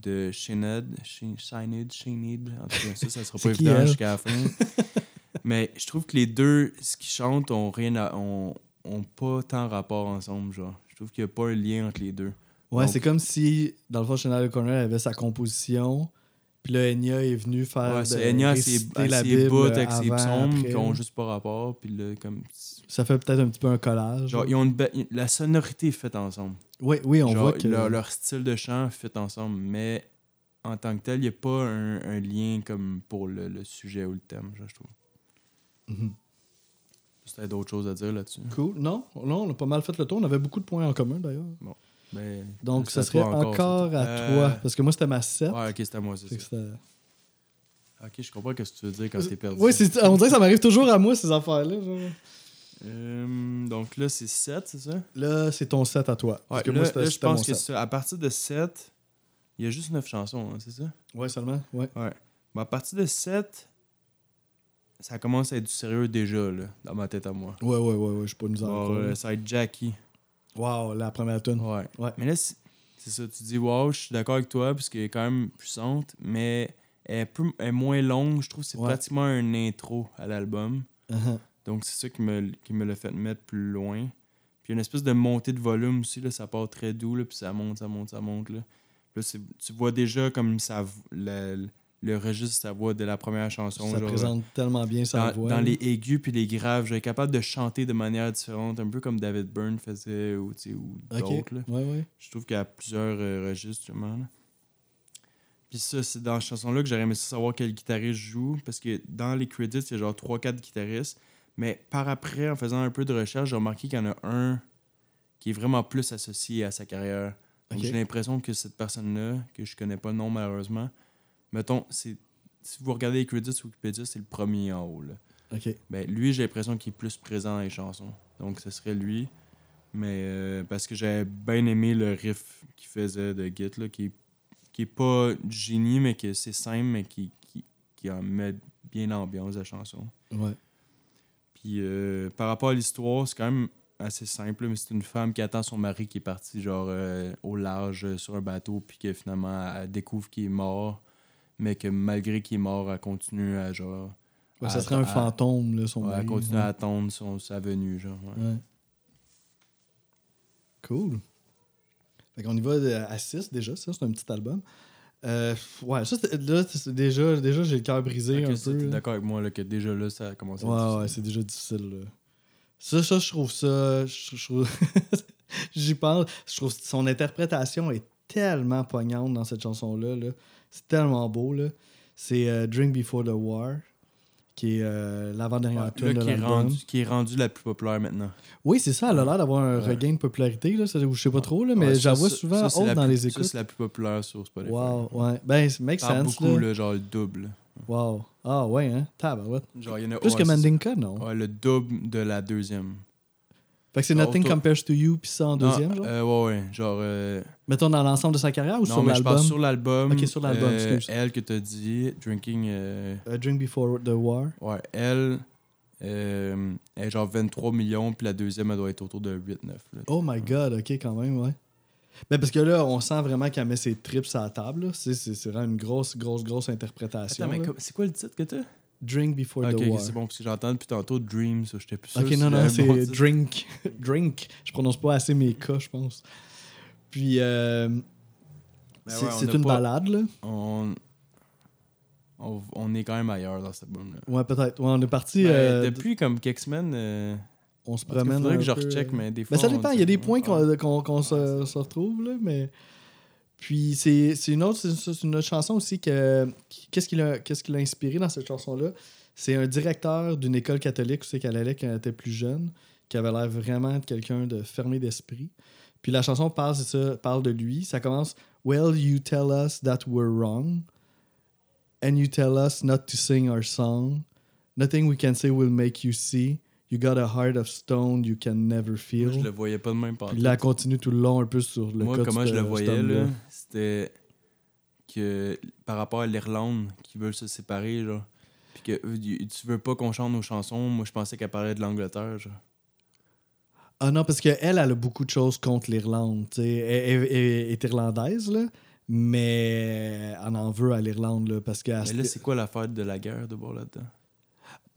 de Shined, Shin- Shined, Shined, en tout cas, ça, ça sera pas évident jusqu'à la fin. Mais je trouve que les deux, ce qu'ils chantent, ont rien à, ont, ont pas tant rapport ensemble, genre. Je trouve qu'il n'y a pas un lien entre les deux. Ouais, c'est comme si, dans le fond, Chanel O'Connor avait sa composition. Puis là, Enya est venu faire. Ouais, c'est Enya, c'est la ses Bible bouts avec ses avant, psaumes après. qui ont juste pas rapport. Puis là, comme. Ça fait peut-être un petit peu un collage. Genre, ils ont une be- La sonorité est faite ensemble. Oui, oui, on Genre, voit que. leur, leur style de chant fait ensemble, mais en tant que tel, il n'y a pas un, un lien comme pour le, le sujet ou le thème, genre, je trouve. Mhm. C'était d'autres choses à dire là-dessus? Cool. Non, non, on a pas mal fait le tour. On avait beaucoup de points en commun d'ailleurs. Ben, Donc, ça serait encore, à Euh, toi. Parce que moi, c'était ma 7. Ouais, ok, c'était à moi, c'est ça. Ok, je comprends ce que tu veux dire quand t'es perdu. Oui, c'est- on dirait que ça m'arrive toujours à moi, ces affaires-là. Euh, donc là, c'est 7, c'est ça? Là, c'est ton 7 à toi. Parce que là, moi, là, je pense que 7. ça, à partir de 7, il y a juste 9 chansons, hein, c'est ça? Ouais, seulement. Ouais. Ouais. Ben, à partir de 7, ça commence à être du sérieux déjà, là, dans ma tête à moi. Ouais, ouais, ouais, ouais. Je suis pas nous en euh, ça va être Jackie. Wow, la première tune. Ouais. Ouais. Mais là, c'est ça, tu dis, wow, je suis d'accord avec toi, parce qu'elle est quand même puissante, mais elle est, peu- elle est moins longue. Je trouve que c'est pratiquement un intro à l'album. Uh-huh. Donc, c'est ça qui me, qui me l'a fait mettre plus loin. Puis, il y a une espèce de montée de volume aussi, là, ça part très doux, là, puis ça monte, ça monte, ça monte. Là, Puis là c'est- tu vois déjà comme ça, le, le registre de sa voix de la première chanson. Ça genre, présente tellement bien sa dans, voix. dans les aigus puis les graves, j'étais capable de chanter de manière différente, un peu comme David Byrne faisait ou, ou d'autres. Ouais, ouais. Je trouve qu'il y a plusieurs euh, registres, justement. là. Puis ça, c'est dans cette chanson-là que j'aurais aimé savoir quel guitariste joue, parce que dans les credits, il y a genre 3-4 guitaristes. Mais par après, en faisant un peu de recherche, j'ai remarqué qu'il y en a un qui est vraiment plus associé à sa carrière. Donc j'ai l'impression que cette personne-là, que je connais pas le nom malheureusement, mettons, c'est si vous regardez les credits sur Wikipédia, c'est le premier en haut. Là. Ok. Ben, lui, j'ai l'impression qu'il est plus présent dans les chansons. Donc, ce serait lui. Mais euh, parce que j'avais bien aimé le riff qu'il faisait de Git, là, qui, est- qui est pas du génie, mais que c'est simple, mais qui, qui, qui en met bien l'ambiance de la chanson. Ouais. Puis euh, par rapport à l'histoire, c'est quand même assez simple, mais c'est une femme qui attend son mari qui est parti genre euh, au large euh, sur un bateau, puis que finalement elle découvre qu'il est mort, mais que malgré qu'il est mort, elle continue à genre. Ouais, à- ça serait un à- fantôme, là, son Ouais, mari. elle continue ouais. à attendre son, sa venue, genre. Cool. Fait qu'on y va à 6 déjà, ça, c'est un petit album. Euh, ouais, ça, là, déjà, déjà j'ai le cœur brisé Ok, un ça, peu. t'es d'accord avec moi là, que déjà là, ça a commencé à être Ouais, ouais, c'est déjà difficile. Là. Ça, ça, je trouve ça. je- je trouve- J'y pense. Je trouve que son interprétation est tellement poignante dans cette chanson-là. là. C'est tellement beau. là. C'est euh, Drink Before the War, qui est euh, l'avant-dernière tune de qui, est rendu, qui est rendu la plus populaire maintenant. Oui, c'est ça. Elle a l'air d'avoir un regain de popularité. Là, ça, je sais pas trop, là, mais j'en vois souvent haute dans plus- les Ça, écoutes. c'est la plus populaire sur Spotify. Wow, ouais. Ben, ça make Par sense. beaucoup, là. là, genre le double. Wow. Ah, ouais, hein. Tabarouette. Genre, il y en a Plus que Mandinka, non? Ouais, le double de la deuxième. Fait que c'est Nothing Compares to You, puis ça en deuxième, Non, genre? euh, ouais, ouais. Genre. euh, Mettons dans l'ensemble de sa carrière ou non, sur mais je l'album? parle sur l'album. Ok, sur l'album, euh, excuse. Elle que t'as dit, Drinking. A Drink Before the War. ouais, elle. elle est genre 23 millions, puis la deuxième, elle doit être autour de 8-9. là. Oh my god, ok, quand même, ouais. Ben parce que là, on sent vraiment qu'elle met ses trips à la table. C'est, vraiment une grosse, grosse, grosse interprétation. Attends, mais c'est quoi le titre que t'as? Drink Before Ok, the ok, War. c'est bon, parce que j'entends depuis tantôt Dream, ça, j'étais plus sûr. Ok, non, non, c'est bon. Drink. Drink. Je prononce pas assez mes cas, je pense. Puis, euh, Ben c'est, ouais, une pas- balade, là. On... on... on est quand même ailleurs dans cet album-là. Ouais, peut-être. Ouais, on est parti. Ben, euh, depuis comme quelques semaines, euh, on se promène. faudrait un que je recheck, euh, mais des fois. Ben, ça dépend. Il y a des points qu'on se retrouve, là, mais. Puis c'est une autre, c'est une autre chanson aussi que. Qu'est-ce qui l'a qu'est-ce qui l'a inspiré dans cette chanson-là? C'est un directeur d'une école catholique où c'est qu'elle allait quand elle était plus jeune, qui avait l'air vraiment de quelqu'un de fermé d'esprit. Puis la chanson parle, c'est ça, parle de lui. Ça commence Well, you tell us that we're wrong, and you tell us not to sing our song. Nothing we can say will make you see. You got a heart of stone you can never feel. Moi, je le voyais pas de même par Puis là, continue tout le long un peu sur le Moi, comment je le voyais, là, c'était que par rapport à l'Irlande, qui veulent se séparer, genre, puis que eux, y- tu veux pas qu'on chante nos chansons, moi, je pensais qu'elle parlait de l'Angleterre, genre. Ah non, parce qu'elle, elle a beaucoup de choses contre l'Irlande. tu sais. Elle, elle- elle est irlandaise, là, mais elle en veut à l'Irlande. Là, parce que Mais là, c'est quoi l'affaire de la guerre de bord là-dedans?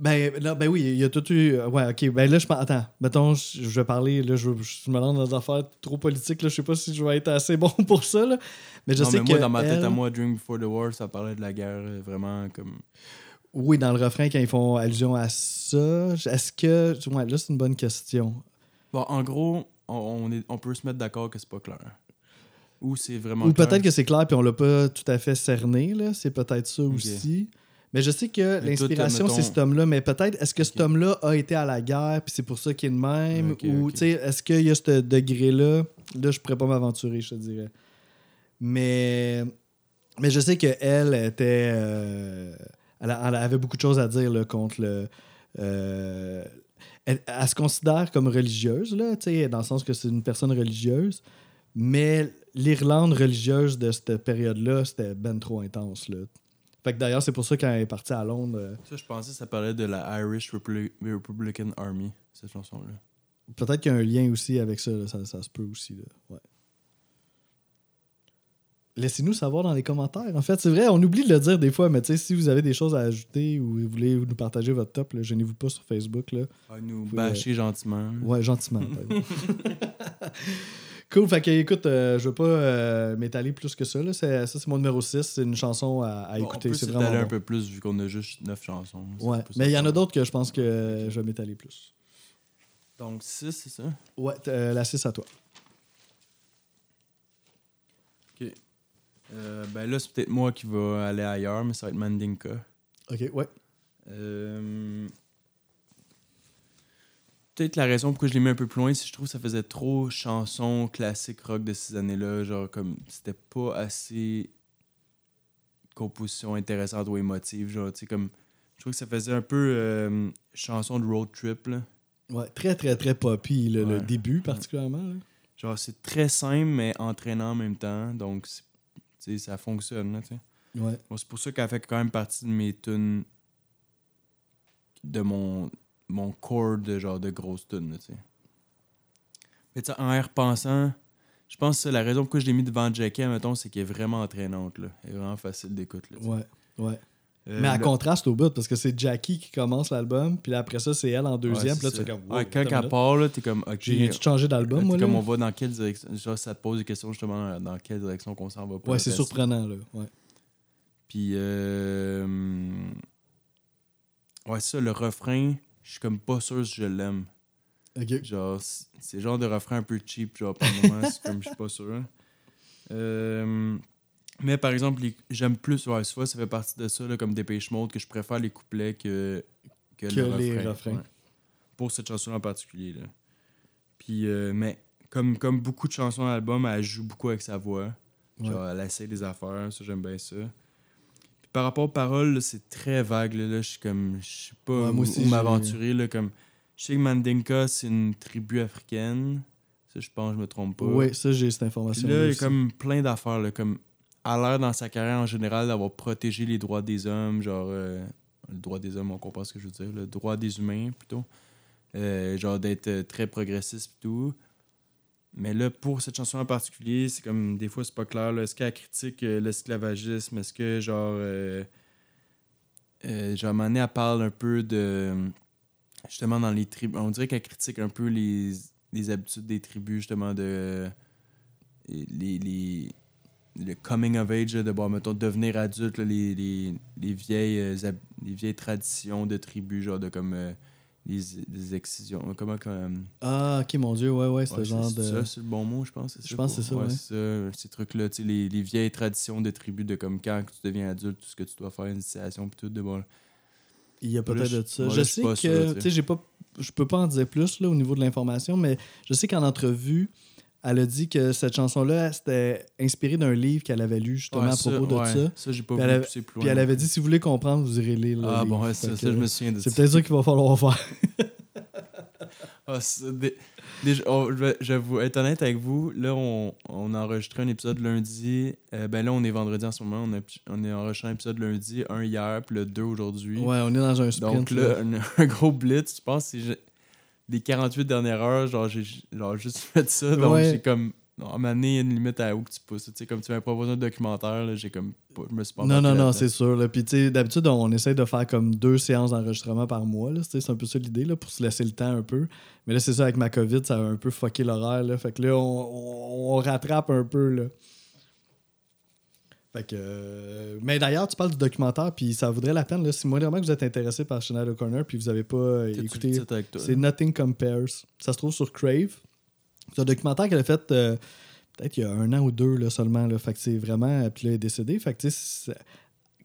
Ben, là, ben oui, il y a tout eu. euh, Ouais, ok. Ben là, je pense. Attends, mettons, je je vais parler. Là, je, je me lance dans des affaires trop politiques. Là, je sais pas si je vais être assez bon pour ça. Là. Mais je non, sais mais que. moi, dans ma tête elle- à moi, Dream Before the War, ça parlait de la guerre euh, vraiment comme. Oui, dans le refrain, quand ils font allusion à ça, est-ce que. Ouais, là, c'est une bonne question. Bon, en gros, on, on est, on peut se mettre d'accord que c'est pas clair. Ou c'est vraiment. Ou peut-être que c'est clair, puis on l'a pas tout à fait cerné. là. C'est peut-être ça aussi. Mais je sais que l'inspiration, mettons- c'est cet homme-là. Mais peut-être, est-ce que cet Ok. homme-là a été à la guerre, puis c'est pour ça qu'il est de même? Ok, ou, ok. tu sais, est-ce qu'il y a ce degré-là? Là, je pourrais pas m'aventurer, je te dirais. Mais, mais je sais qu'elle était. euh, elle, elle avait beaucoup de choses à dire là, contre le. euh, elle, elle se considère comme religieuse, là, tu sais, dans le sens que c'est une personne religieuse. Mais l'Irlande religieuse de cette période-là, c'était ben trop intense. Là. Fait que d'ailleurs, c'est pour ça qu'elle est partie à Londres. euh, Ça, je pensais que ça parlait de la Irish Republi- Republican Army, cette chanson-là. Peut-être qu'il y a un lien aussi avec ça, là, ça, ça se peut aussi. Là. Ouais. Laissez-nous savoir dans les commentaires. En fait, c'est vrai, on oublie de le dire des fois, mais tu sais, si vous avez des choses à ajouter ou vous voulez nous partager votre top, là, gênez-vous pas sur Facebook. Là. Ah, nous bâcher gentiment. Ouais, gentiment. cool, fait que écoute, euh, je veux pas euh, m'étaler plus que ça. Là. Ça, c'est mon numéro 6. C'est une chanson à, à Bon, écouter. C'est vraiment un bon. peu plus vu qu'on a juste 9 chansons. Ouais, mais il y en a d'autres que je pense que je vais m'étaler plus. Donc 6, c'est ça? Ouais, euh, la 6 à toi. Ok. Euh, ben là, c'est peut-être moi qui va aller ailleurs, mais ça va être Mandinka. Ok, ouais. Euh, Peut-être la raison pourquoi je l'ai mis un peu plus loin, c'est que je trouve que ça faisait trop chanson classique rock de ces années-là. Genre, comme, c'était pas assez composition intéressante ou émotive. Genre, tu sais, comme, je trouve que ça faisait un peu euh, chanson de road trip, là. Ouais, très, très, très poppy, le Ouais. début particulièrement. là. Genre, c'est très simple, mais entraînant en même temps. Donc, tu sais, ça fonctionne, là, tu sais. Ouais. Bon, c'est pour ça qu'elle fait quand même partie de mes tunes de mon, mon core de genre de grosses tunes, là, tu sais. Mais tu sais, en y repensant, je pense que la raison pourquoi je l'ai mis devant Jackie, mettons, c'est qu'elle est vraiment entraînante, là. Elle est vraiment facile d'écoute, là. Ouais, ouais. Euh, mais à le- contraste au bout, parce que c'est Jackie qui commence l'album, puis là, après ça, c'est elle en deuxième, Ouais, puis là, tu comme. wow, Ouais, quand elle part, là, t'es comme, ok. J'ai tout changé d'album, moi. Là. comme on va dans quelle direction. Genre, ça te pose des questions justement dans quelle direction qu'on s'en va pas. Ouais, c'est surprenant, là. Ouais. Puis, euh... ouais, ça, le refrain, je suis comme pas sûr si je l'aime. Genre, c'est le genre de refrain un peu cheap, genre, par moment, c'est comme je suis pas sûr. Euh, Mais par exemple, j'aime plus, ouais, soit ça fait partie de ça, là, comme Dépêche Mode, que je préfère les couplets que, que, Que le les refrain. refrains. ouais. Pour cette chanson en particulier. Là. Puis, euh, mais comme, comme beaucoup de chansons à l'album, elle joue beaucoup avec sa voix. Genre, elle essaie des affaires, ça, j'aime bien ça. Par rapport aux paroles, c'est très vague. Là, Là, je suis comme, je sais pas Ouais, où, moi aussi, où j'ai- m'aventurer. là, Comme, je sais que Mandinka, c'est une tribu africaine. Ça, je pense, je me trompe pas. Oui, ça, j'ai cette Puis information. là, il y a comme plein d'affaires. là, Comme, à l'air dans sa carrière en général d'avoir protégé les droits des hommes, genre euh, le droit des hommes, on comprend ce que je veux dire, le droit des humains plutôt. Euh, genre d'être euh, très progressiste et tout. Mais là, pour cette chanson en particulier, c'est comme des fois c'est pas clair. Est-ce qu'elle critique euh, l'esclavagisme? Est-ce que genre euh, euh, à un moment donné, elle parle un peu de justement dans les tribus. On dirait qu'elle critique un peu les, les habitudes des tribus, justement, de les, les, le coming of age, de bon, mettons, devenir adulte, les, les, les vieilles, euh, les vieilles traditions de tribus, genre de comme euh, les, les excisions. Comment comme. Ah, ok, mon Dieu, ouais, ouais, c'est Ouais, le genre de. ça, c'est le bon mot, je pense. Je pense que c'est ça, ouais. ça, ces trucs-là, tu sais, les, les vieilles traditions de tribus de comme quand tu deviens adulte, tout ce que tu dois faire, initiation, puis tout, de bon. Il y a peut-être de ça. je sais que, sûr, tu sais. tu sais, j'ai pas, je peux pas en dire plus là, au niveau de l'information, mais je sais qu'en entrevue, elle a dit que cette chanson-là, c'était inspirée d'un livre qu'elle avait lu justement Ouais, à propos de ouais, ça. Ça, j'ai pas Puis vu elle plus Puis elle avait dit si vous voulez comprendre, vous irez lire Ah bon, livre. ouais, Fait ça, je me souviens de C'est ça. peut-être ça qu'il va falloir faire. Ah, c'est oh, je vais- je vais vous être honnête avec vous. Là, on, on a enregistré un épisode lundi. Euh, ben là, on est vendredi en ce moment. On a, on a enregistré un épisode lundi, un hier, puis le deux aujourd'hui. Ouais, on est dans un sprint. Donc là, un, un gros blitz. Je pense que les 48 dernières heures, genre, j'ai genre juste fait ça. Donc, Ouais. j'ai comme. Non, à un moment donné, il y a une limite à où que tu pousses. Tu sais, comme tu m'as proposé un documentaire, là, j'ai comme pas- je me suis pas Non, non, non, c'est sûr. là. Puis, tu sais, d'habitude, on essaie de faire comme deux séances d'enregistrement par mois. C'est un peu ça l'idée, là, pour se laisser le temps un peu. Mais là, c'est ça, avec ma COVID, ça a un peu fucké l'horaire. là. Fait que là, on, on- on rattrape un peu. Là. Fait que. euh, Mais d'ailleurs, tu parles du documentaire, puis ça vaudrait la peine. Là, si moi, vraiment vous êtes intéressé par Schneider Corner, puis vous avez pas euh, écouté. C'est? Nothing Compares. Ça se trouve sur Crave. C'est un documentaire qu'elle a fait euh, peut-être il y a un an ou deux là, seulement. Là. Fait que c'est vraiment. Puis là, elle est décédée. Fait que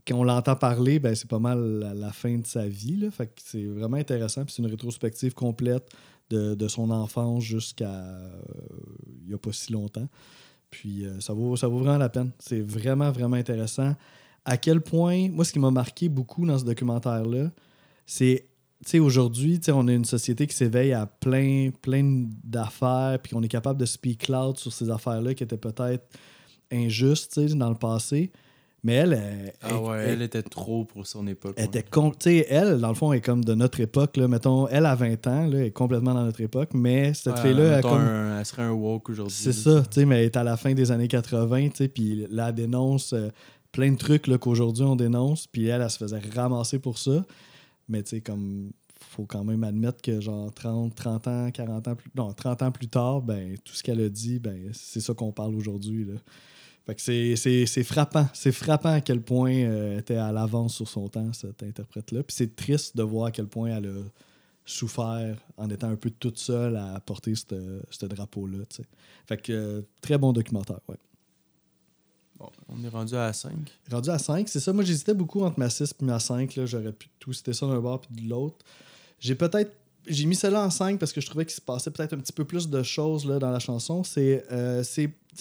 quand on l'entend parler, ben, c'est pas mal la, la fin de sa vie. Là. Fait que c'est vraiment intéressant. Puis c'est une rétrospective complète de, de son enfance jusqu'à il y a pas si longtemps. Puis euh, ça, vaut, ça vaut vraiment la peine. C'est vraiment, vraiment intéressant. À quel point, moi, ce qui m'a marqué beaucoup dans ce documentaire-là, c'est, tu sais, aujourd'hui, tu sais, on a une société qui s'éveille à plein, plein d'affaires, puis on est capable de speak loud sur ces affaires-là qui étaient peut-être injustes, dans le passé. Mais elle, elle, Ah ouais, elle- elle était trop pour son époque. elle ouais. était con- elle, dans le fond, est comme de notre époque. Là. Mettons, elle a 20 ans, là, elle est complètement dans notre époque, mais cette Ouais, fille-là, elle, comme... un- elle serait un woke aujourd'hui. C'est ça, tu sais, mais elle est à la fin des années 80, tu sais, puis là, elle dénonce euh, plein de trucs qu'aujourd'hui on dénonce, puis elle, elle se faisait ramasser pour ça. Mais tu sais, comme, faut quand même admettre que genre 30, 30 ans, 40 ans plus, non, 30 ans plus tard, ben, tout ce qu'elle a dit, ben, c'est ça qu'on parle aujourd'hui, là. Fait que c'est- frappant. C'est frappant à quel point euh, elle était à l'avance sur son temps, cette interprète-là. Puis c'est triste de voir à quel point elle a souffert en étant un peu toute seule à porter ce drapeau-là. Fait que euh, très bon documentaire, ouais. Bon, on est rendu à 5. Rendu à 5, c'est ça. Moi, j'hésitais beaucoup entre ma 6 et ma 5. là. J'aurais pu tout citer ça d'un bord puis de l'autre. J'ai peut-être. J'ai mis celle-là en 5 parce que je trouvais qu'il se passait peut-être un petit peu plus de choses là, dans la chanson. C'est. euh,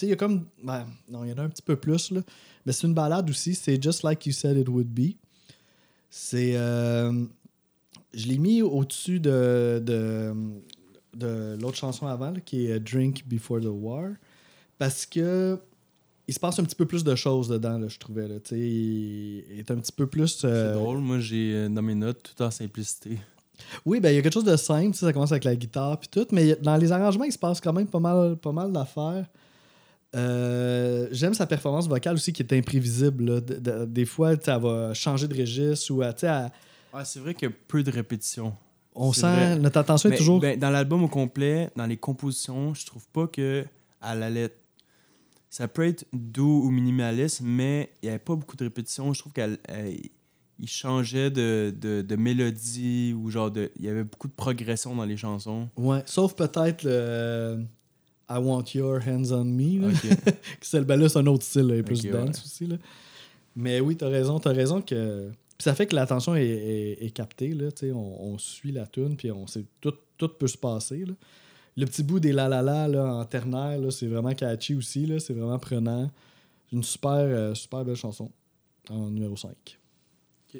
il y a comme. ben, non, il y en a un petit peu plus, là. Mais c'est une balade aussi. C'est Just Like You Said It Would Be. C'est. euh, je l'ai mis au-dessus de, de, de l'autre chanson avant, qui est Drink Before the War. Parce que il se passe un petit peu plus de choses dedans, je trouvais. Là, il est un petit peu plus. euh, C'est drôle, moi j'ai euh, dans mes notes tout en simplicité. Oui, ben il y a quelque chose de simple, ça commence avec la guitare puis tout, mais dans les arrangements, il se passe quand même pas mal, pas mal d'affaires. Euh, J'aime sa performance vocale aussi qui est imprévisible. là. De- de- des fois, elle va changer de registre ou euh, tu sais, elle- c'est vrai qu'il y a peu de répétitions. on C'est sent vrai. notre attention est Mais, toujours. ben, dans l'album au complet, dans les compositions, je trouve pas que elle allait. Ça peut être doux ou minimaliste, mais il n'y avait pas beaucoup de répétitions. Je trouve qu'elle elle- il changeait de, de, de mélodie ou genre de. Il y avait beaucoup de progression dans les chansons. Ouais, sauf peut-être le I Want Your Hands on Me. là. Ok. Celle ben là, c'est un autre style, là, plus Ok, de dance aussi. Là. Mais oui, t'as raison, t'as raison que. Puis ça fait que l'attention est, est- est captée, là, tu sais, on, on suit la tune, puis on sait tout, tout peut se passer. là. Le petit bout des la la la là, en ternaire, là, c'est vraiment catchy aussi, là, c'est vraiment prenant. Une super, euh, super belle chanson en numéro 5.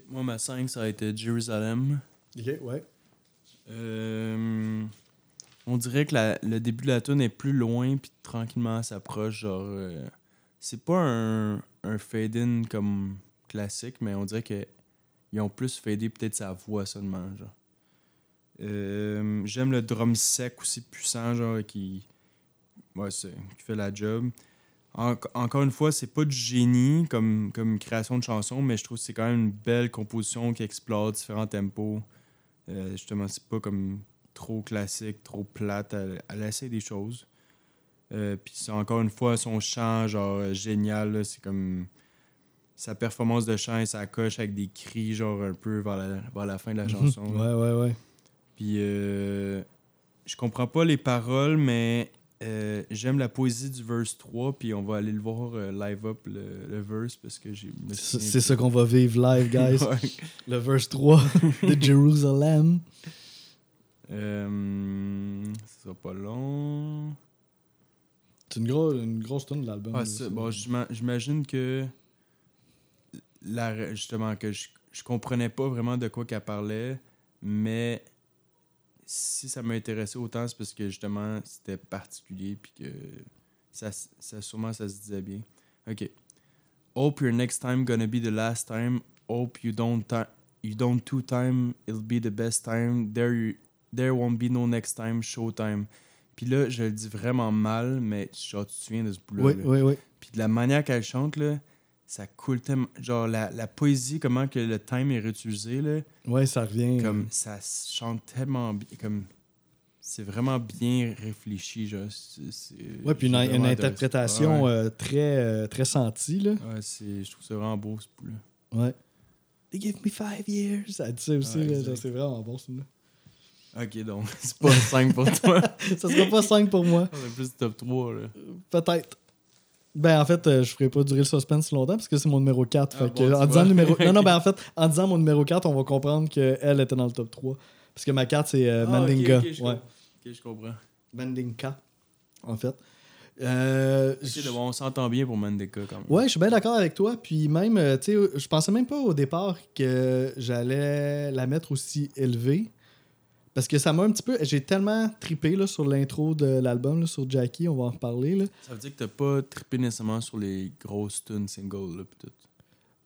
Moi, ma 5, ça a été Jérusalem. Ok, ouais. Euh, on dirait que la- le début de la tune est plus loin, puis tranquillement s'approche. Genre, euh, c'est pas un, un fade-in comme classique, mais on dirait que ils ont plus fadé peut-être sa voix seulement. Genre. Euh, J'aime le drum sec aussi puissant, genre qui, ouais, c'est- qui fait la job. En- encore une fois, c'est pas du génie comme, comme création de chanson, mais je trouve que c'est quand même une belle composition qui explore différents tempos. Euh, justement, c'est pas comme trop classique, trop plate. Elle, elle essaie des choses. Euh, Puis c'est encore une fois son chant, genre euh, génial. C'est comme sa performance de chant et sa coche avec des cris, genre un peu vers la, vers la fin de la chanson. là. Ouais, ouais, ouais. Puis euh, je comprends pas les paroles, mais euh, j'aime la poésie du verse 3. Puis on va aller le voir euh, live up, le, le verse, parce que j'ai. C'est ça qu'on va vivre live, guys. Ouais. Le verse 3 de Jérusalem. Euh, ce sera pas long. C'est une, gros, une grosse tune de l'album. Ah, bon, j'ima- j'imagine que la, justement que je, je comprenais pas vraiment de quoi qu'elle parlait, mais si ça m'a intéressé autant, c'est parce que justement c'était particulier puis que ça, ça sûrement ça se disait bien. Ok. Hope your next time gonna be the last time. Hope you don't you don't two time. It'll be the best time. There you, there won't be no next time. Showtime. Puis là, je le dis vraiment mal, mais genre, tu te souviens de ce bout-là. Oui, oui, oui. Puis de la manière qu'elle chante, là, ça coule tellement. Genre, la, la poésie, comment que le time est réutilisé, là, Ouais, ça revient. comme ça chante tellement bien. Comme. C'est vraiment bien réfléchi, genre. Ouais, puis une, interprétation Ouais, euh, très, euh, très sentie, là. ouais, c'est, je trouve ça vraiment beau, ce bout-là. Ouais. They give me five years. Ça dit ça aussi, Ouais, là, c'est vraiment bon, ce là Ok, donc, c'est pas 5 pour toi. Ça sera pas 5 pour moi. On est plus top 3, là. Peut-être. Ben, en fait, euh, je ferai pas durer le suspense longtemps parce que c'est mon numéro 4. Ah, fait bon, que, tu en disant numéro... Non, non, ben, en fait, en disant mon numéro 4, on va comprendre qu'elle était dans le top 3. Parce que ma carte, c'est euh, Ah, je ouais. comprends. Ok, je comprends. Mandinka, en fait. Euh, on s'entend bien pour Mandeka, quand même. Ouais, je suis bien d'accord avec toi. Puis même, euh, tu sais, je pensais même pas au départ que j'allais la mettre aussi élevée. Parce que ça m'a un petit peu. J'ai tellement tripé là, sur l'intro de l'album, sur Jackie, on va en reparler. Là. Ça veut dire que t'as pas trippé nécessairement sur les grosses tunes singles, là, pis tout.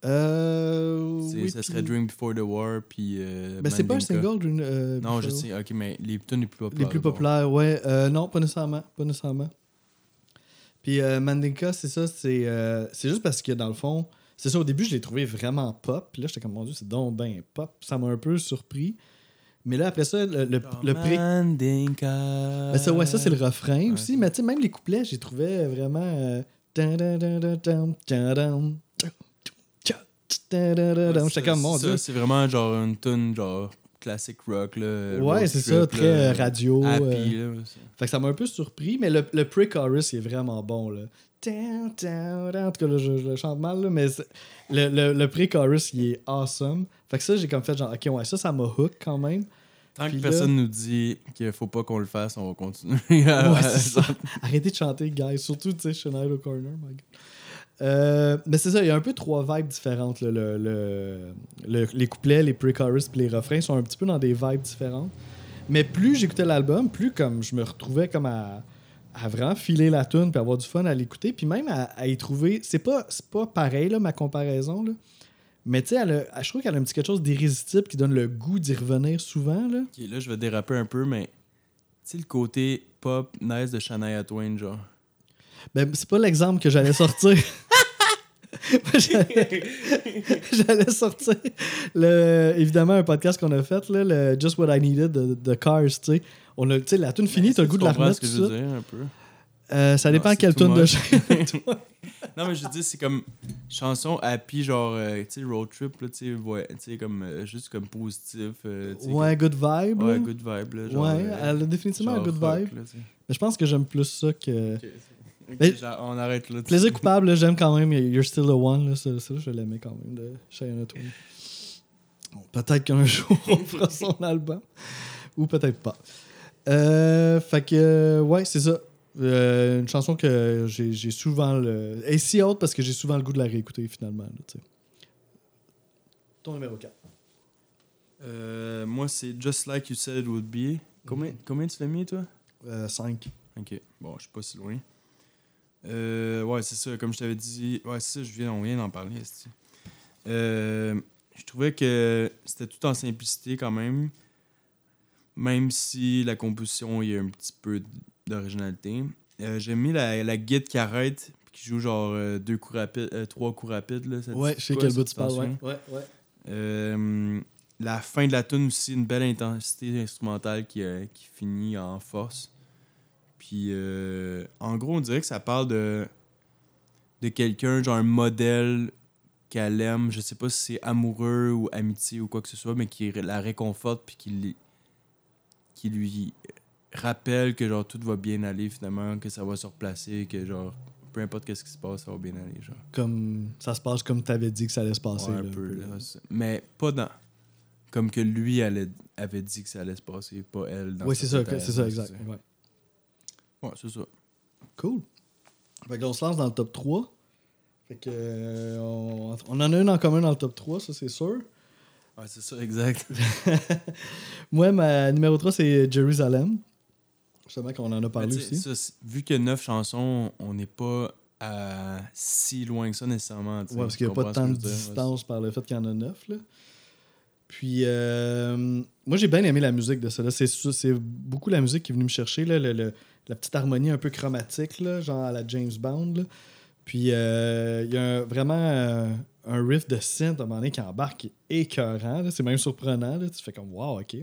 Euh. Oui, ça serait Dream Before the War, puis. Euh, Ben, c'est pas un single. d'une, euh, Non, je sais, ok, mais les tunes les plus populaires. Les plus bon. populaires, ouais. Euh, non, pas nécessairement. Pas nécessairement. Puis euh, Mandinka, c'est ça. C'est euh, c'est juste parce que dans le fond, c'est ça, au début, je l'ai trouvé vraiment pop. Puis là, j'étais comme, mon Dieu, c'est donc ben pop. Ça m'a un peu surpris. Mais là, après ça, le, le, le pré. Ben ça, ouais, ça, c'est le refrain Ouais, aussi. Mais tu sais, même les couplets, j'ai trouvé vraiment. euh. J'étais comme, mon Dieu. C'est vraiment genre une tune genre classic rock, là. Ouais, c'est ça, très là, radio. Happy, euh, là. Fait que ça m'a un peu surpris, mais le, le pre-chorus est vraiment bon. Là. En tout cas, là, je, je le chante mal, là, mais le, le, le pre-chorus il est awesome. Fait que ça, j'ai comme fait genre, ok, ouais, ça, ça m'a hook quand même. Tant Puis que là- personne nous dit qu'il faut pas qu'on le fasse, on va continuer. Ouais, c'est ça. Arrêtez de chanter, guys. Surtout, tu sais, Chanel au corner, my God. Euh, mais c'est ça, il y a un peu trois vibes différentes. là. Le, le- le- les couplets, les pre-chorus les refrains sont un petit peu dans des vibes différentes. Mais plus j'écoutais l'album, plus comme je me retrouvais comme à, à vraiment filer la tune puis avoir du fun à l'écouter. Puis même à, à y trouver. C'est pas, c'est pas pareil, là, ma comparaison. Là. Mais tu sais, je trouve qu'elle a un petit quelque chose d'irrésistible qui donne le goût d'y revenir souvent. Là. Ok, là, je vais déraper un peu, mais. Tu sais, le côté pop nice de Shania Twain, genre. Ben, c'est pas l'exemple que j'allais sortir. J'allais- j'allais sortir le, évidemment un podcast qu'on a fait là, le Just What I Needed de, de Cars tu sais on a tu sais la tune finie t'as le goût de la remettre ce que je veux ça? dire, un peu? Euh, ça dépend Non, quelle tune de Non, mais je dis, c'est comme chanson happy, genre, euh, tu sais, road trip, là, tu sais, comme, euh, juste comme positif. ouais good vibe comme- ouais, good vibe, là. Genre, ouais elle a définitivement un good rock, vibe. là, mais je pense que j'aime plus ça que Mais- on arrête là. plaisir coupable j'aime quand même You're Still the One là, ça, ça, je l'aimais quand même de Bon, peut-être qu'un jour on fera son album. Ou peut-être pas Euh, fait que, euh, ouais, c'est ça. Euh, une chanson que j'ai j'ai souvent le. Et si haute parce que j'ai souvent le goût de la réécouter finalement. là, tu sais. Ton numéro 4. Euh, moi, c'est Just Like You Said It Would Be. Combien, combien tu l'as mis, toi? 5. Ok, bon, je suis pas si loin. Euh, ouais, c'est ça, comme je t'avais dit. Ouais, c'est ça, je viens, on vient d'en parler. Euh, je trouvais que c'était tout en simplicité quand même. Même si la composition, il y a un petit peu d'originalité. Euh, J'ai mis la, la guide qui arrête, qui joue genre euh, deux coups rapides, euh, trois coups rapides. Là, ça Ouais, je sais quel bout tu parles. Ouais, ouais, ouais. La fin de la tune aussi, une belle intensité instrumentale qui, qui finit en force. Puis, en gros, on dirait que ça parle de, de quelqu'un, genre un modèle qu'elle aime. Je sais pas si c'est amoureux ou amitié ou quoi que ce soit, mais qui la réconforte puis qui, qui lui rappelle que genre tout va bien aller finalement, que ça va se replacer, que genre peu importe qu'est-ce qui se passe, ça va bien aller. Genre. Comme ça se passe comme tu avais dit que ça allait se passer. Ouais, un là, peu, là. là, c'est- Mais pas dans. Comme que lui allait- avait dit que ça allait se passer, pas elle. Dans Oui, c'est ça, c'est ça, exact. Ouais. Ouais, c'est ça. Cool. Fait que là, on se lance dans le top 3. Fait que, euh, on, on en a une en commun dans le top 3, ça c'est sûr. Ouais, c'est ça, exact. Moi, ma numéro 3, c'est Jérusalem. Justement, qu'on en a parlé sais, aussi. ça, vu qu'il y a neuf chansons, on n'est pas à si loin que ça nécessairement. Ouais, parce qu'il n'y a pas tant de que distance par le fait qu'il y en a neuf. Là. Puis, euh, moi, j'ai bien aimé la musique de ça. là. C'est, c'est beaucoup la musique qui est venue me chercher. Là, le- le- la petite harmonie un peu chromatique, là, genre à la James Bond. là. Puis euh, il y a un- vraiment euh, un riff de synth à un moment donné qui embarque qui est écœurant. C'est même surprenant. là. Tu fais comme wow, ok,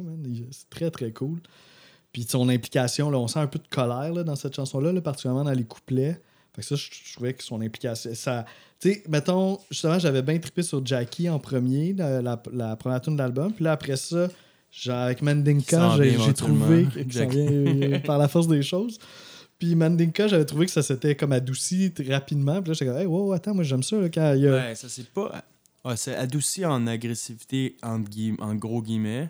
C'est très très cool. Puis son implication, là, on sent un peu de colère là, dans cette chanson-là, là, particulièrement dans les couplets. Fait que ça, je, je trouvais que son implication. Ça, tu sais, mettons, justement, j'avais bien trippé sur Jackie en premier, la, la, la première tune de l'album. Puis là, après ça, avec Mandinka, j'ai trouvé vient euh, par la force des choses. Puis Mandinka, j'avais trouvé que ça s'était comme adouci rapidement. Puis là, j'étais comme, hey, wow, attends, moi, j'aime ça là, quand il y a. Ouais, ça c'est pas. Ouais, c'est adouci en agressivité, en, en gros guillemets,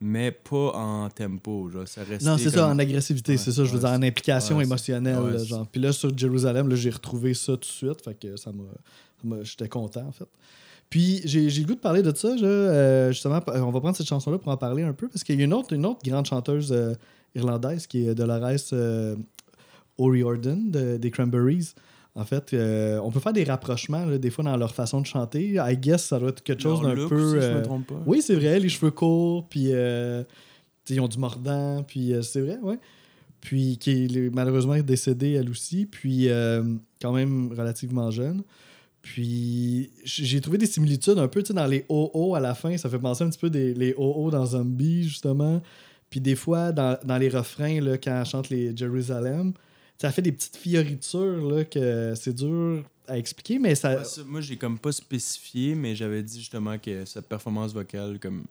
mais pas en tempo. Genre, ça reste Non, c'est ça, en agressivité, Ouais, c'est ça, je veux dire, en implication émotionnelle. là, genre. Puis là, sur Jérusalem, là, j'ai retrouvé ça tout de suite, fait que ça m'a. J'étais content, en fait. Puis j'ai j'ai le goût de parler de ça, là, euh, justement, on va prendre cette chanson-là pour en parler un peu, parce qu'il y a une autre, une autre grande chanteuse euh, irlandaise qui est Dolores euh, O'Riordan de- des Cranberries. En fait, euh, on peut faire des rapprochements, là, des fois, dans leur façon de chanter. I guess ça doit être quelque chose d'un peu. aussi, si je euh, me trompe pas. oui, c'est vrai, les cheveux courts, puis euh, ils ont du mordant, puis c'est vrai, ouais. Puis qui est malheureusement décédée elle aussi, puis quand même relativement jeune. Puis j'ai trouvé des similitudes un peu dans les OO à la fin, ça fait penser un petit peu des les OO dans Zombie justement. Puis des fois dans, dans les refrains là, quand elle chante les Jérusalem, ça fait des petites fioritures là, que c'est dur à expliquer, mais ça. Ouais, ça, moi, j'ai comme pas spécifié, mais j'avais dit justement que sa performance vocale, comme.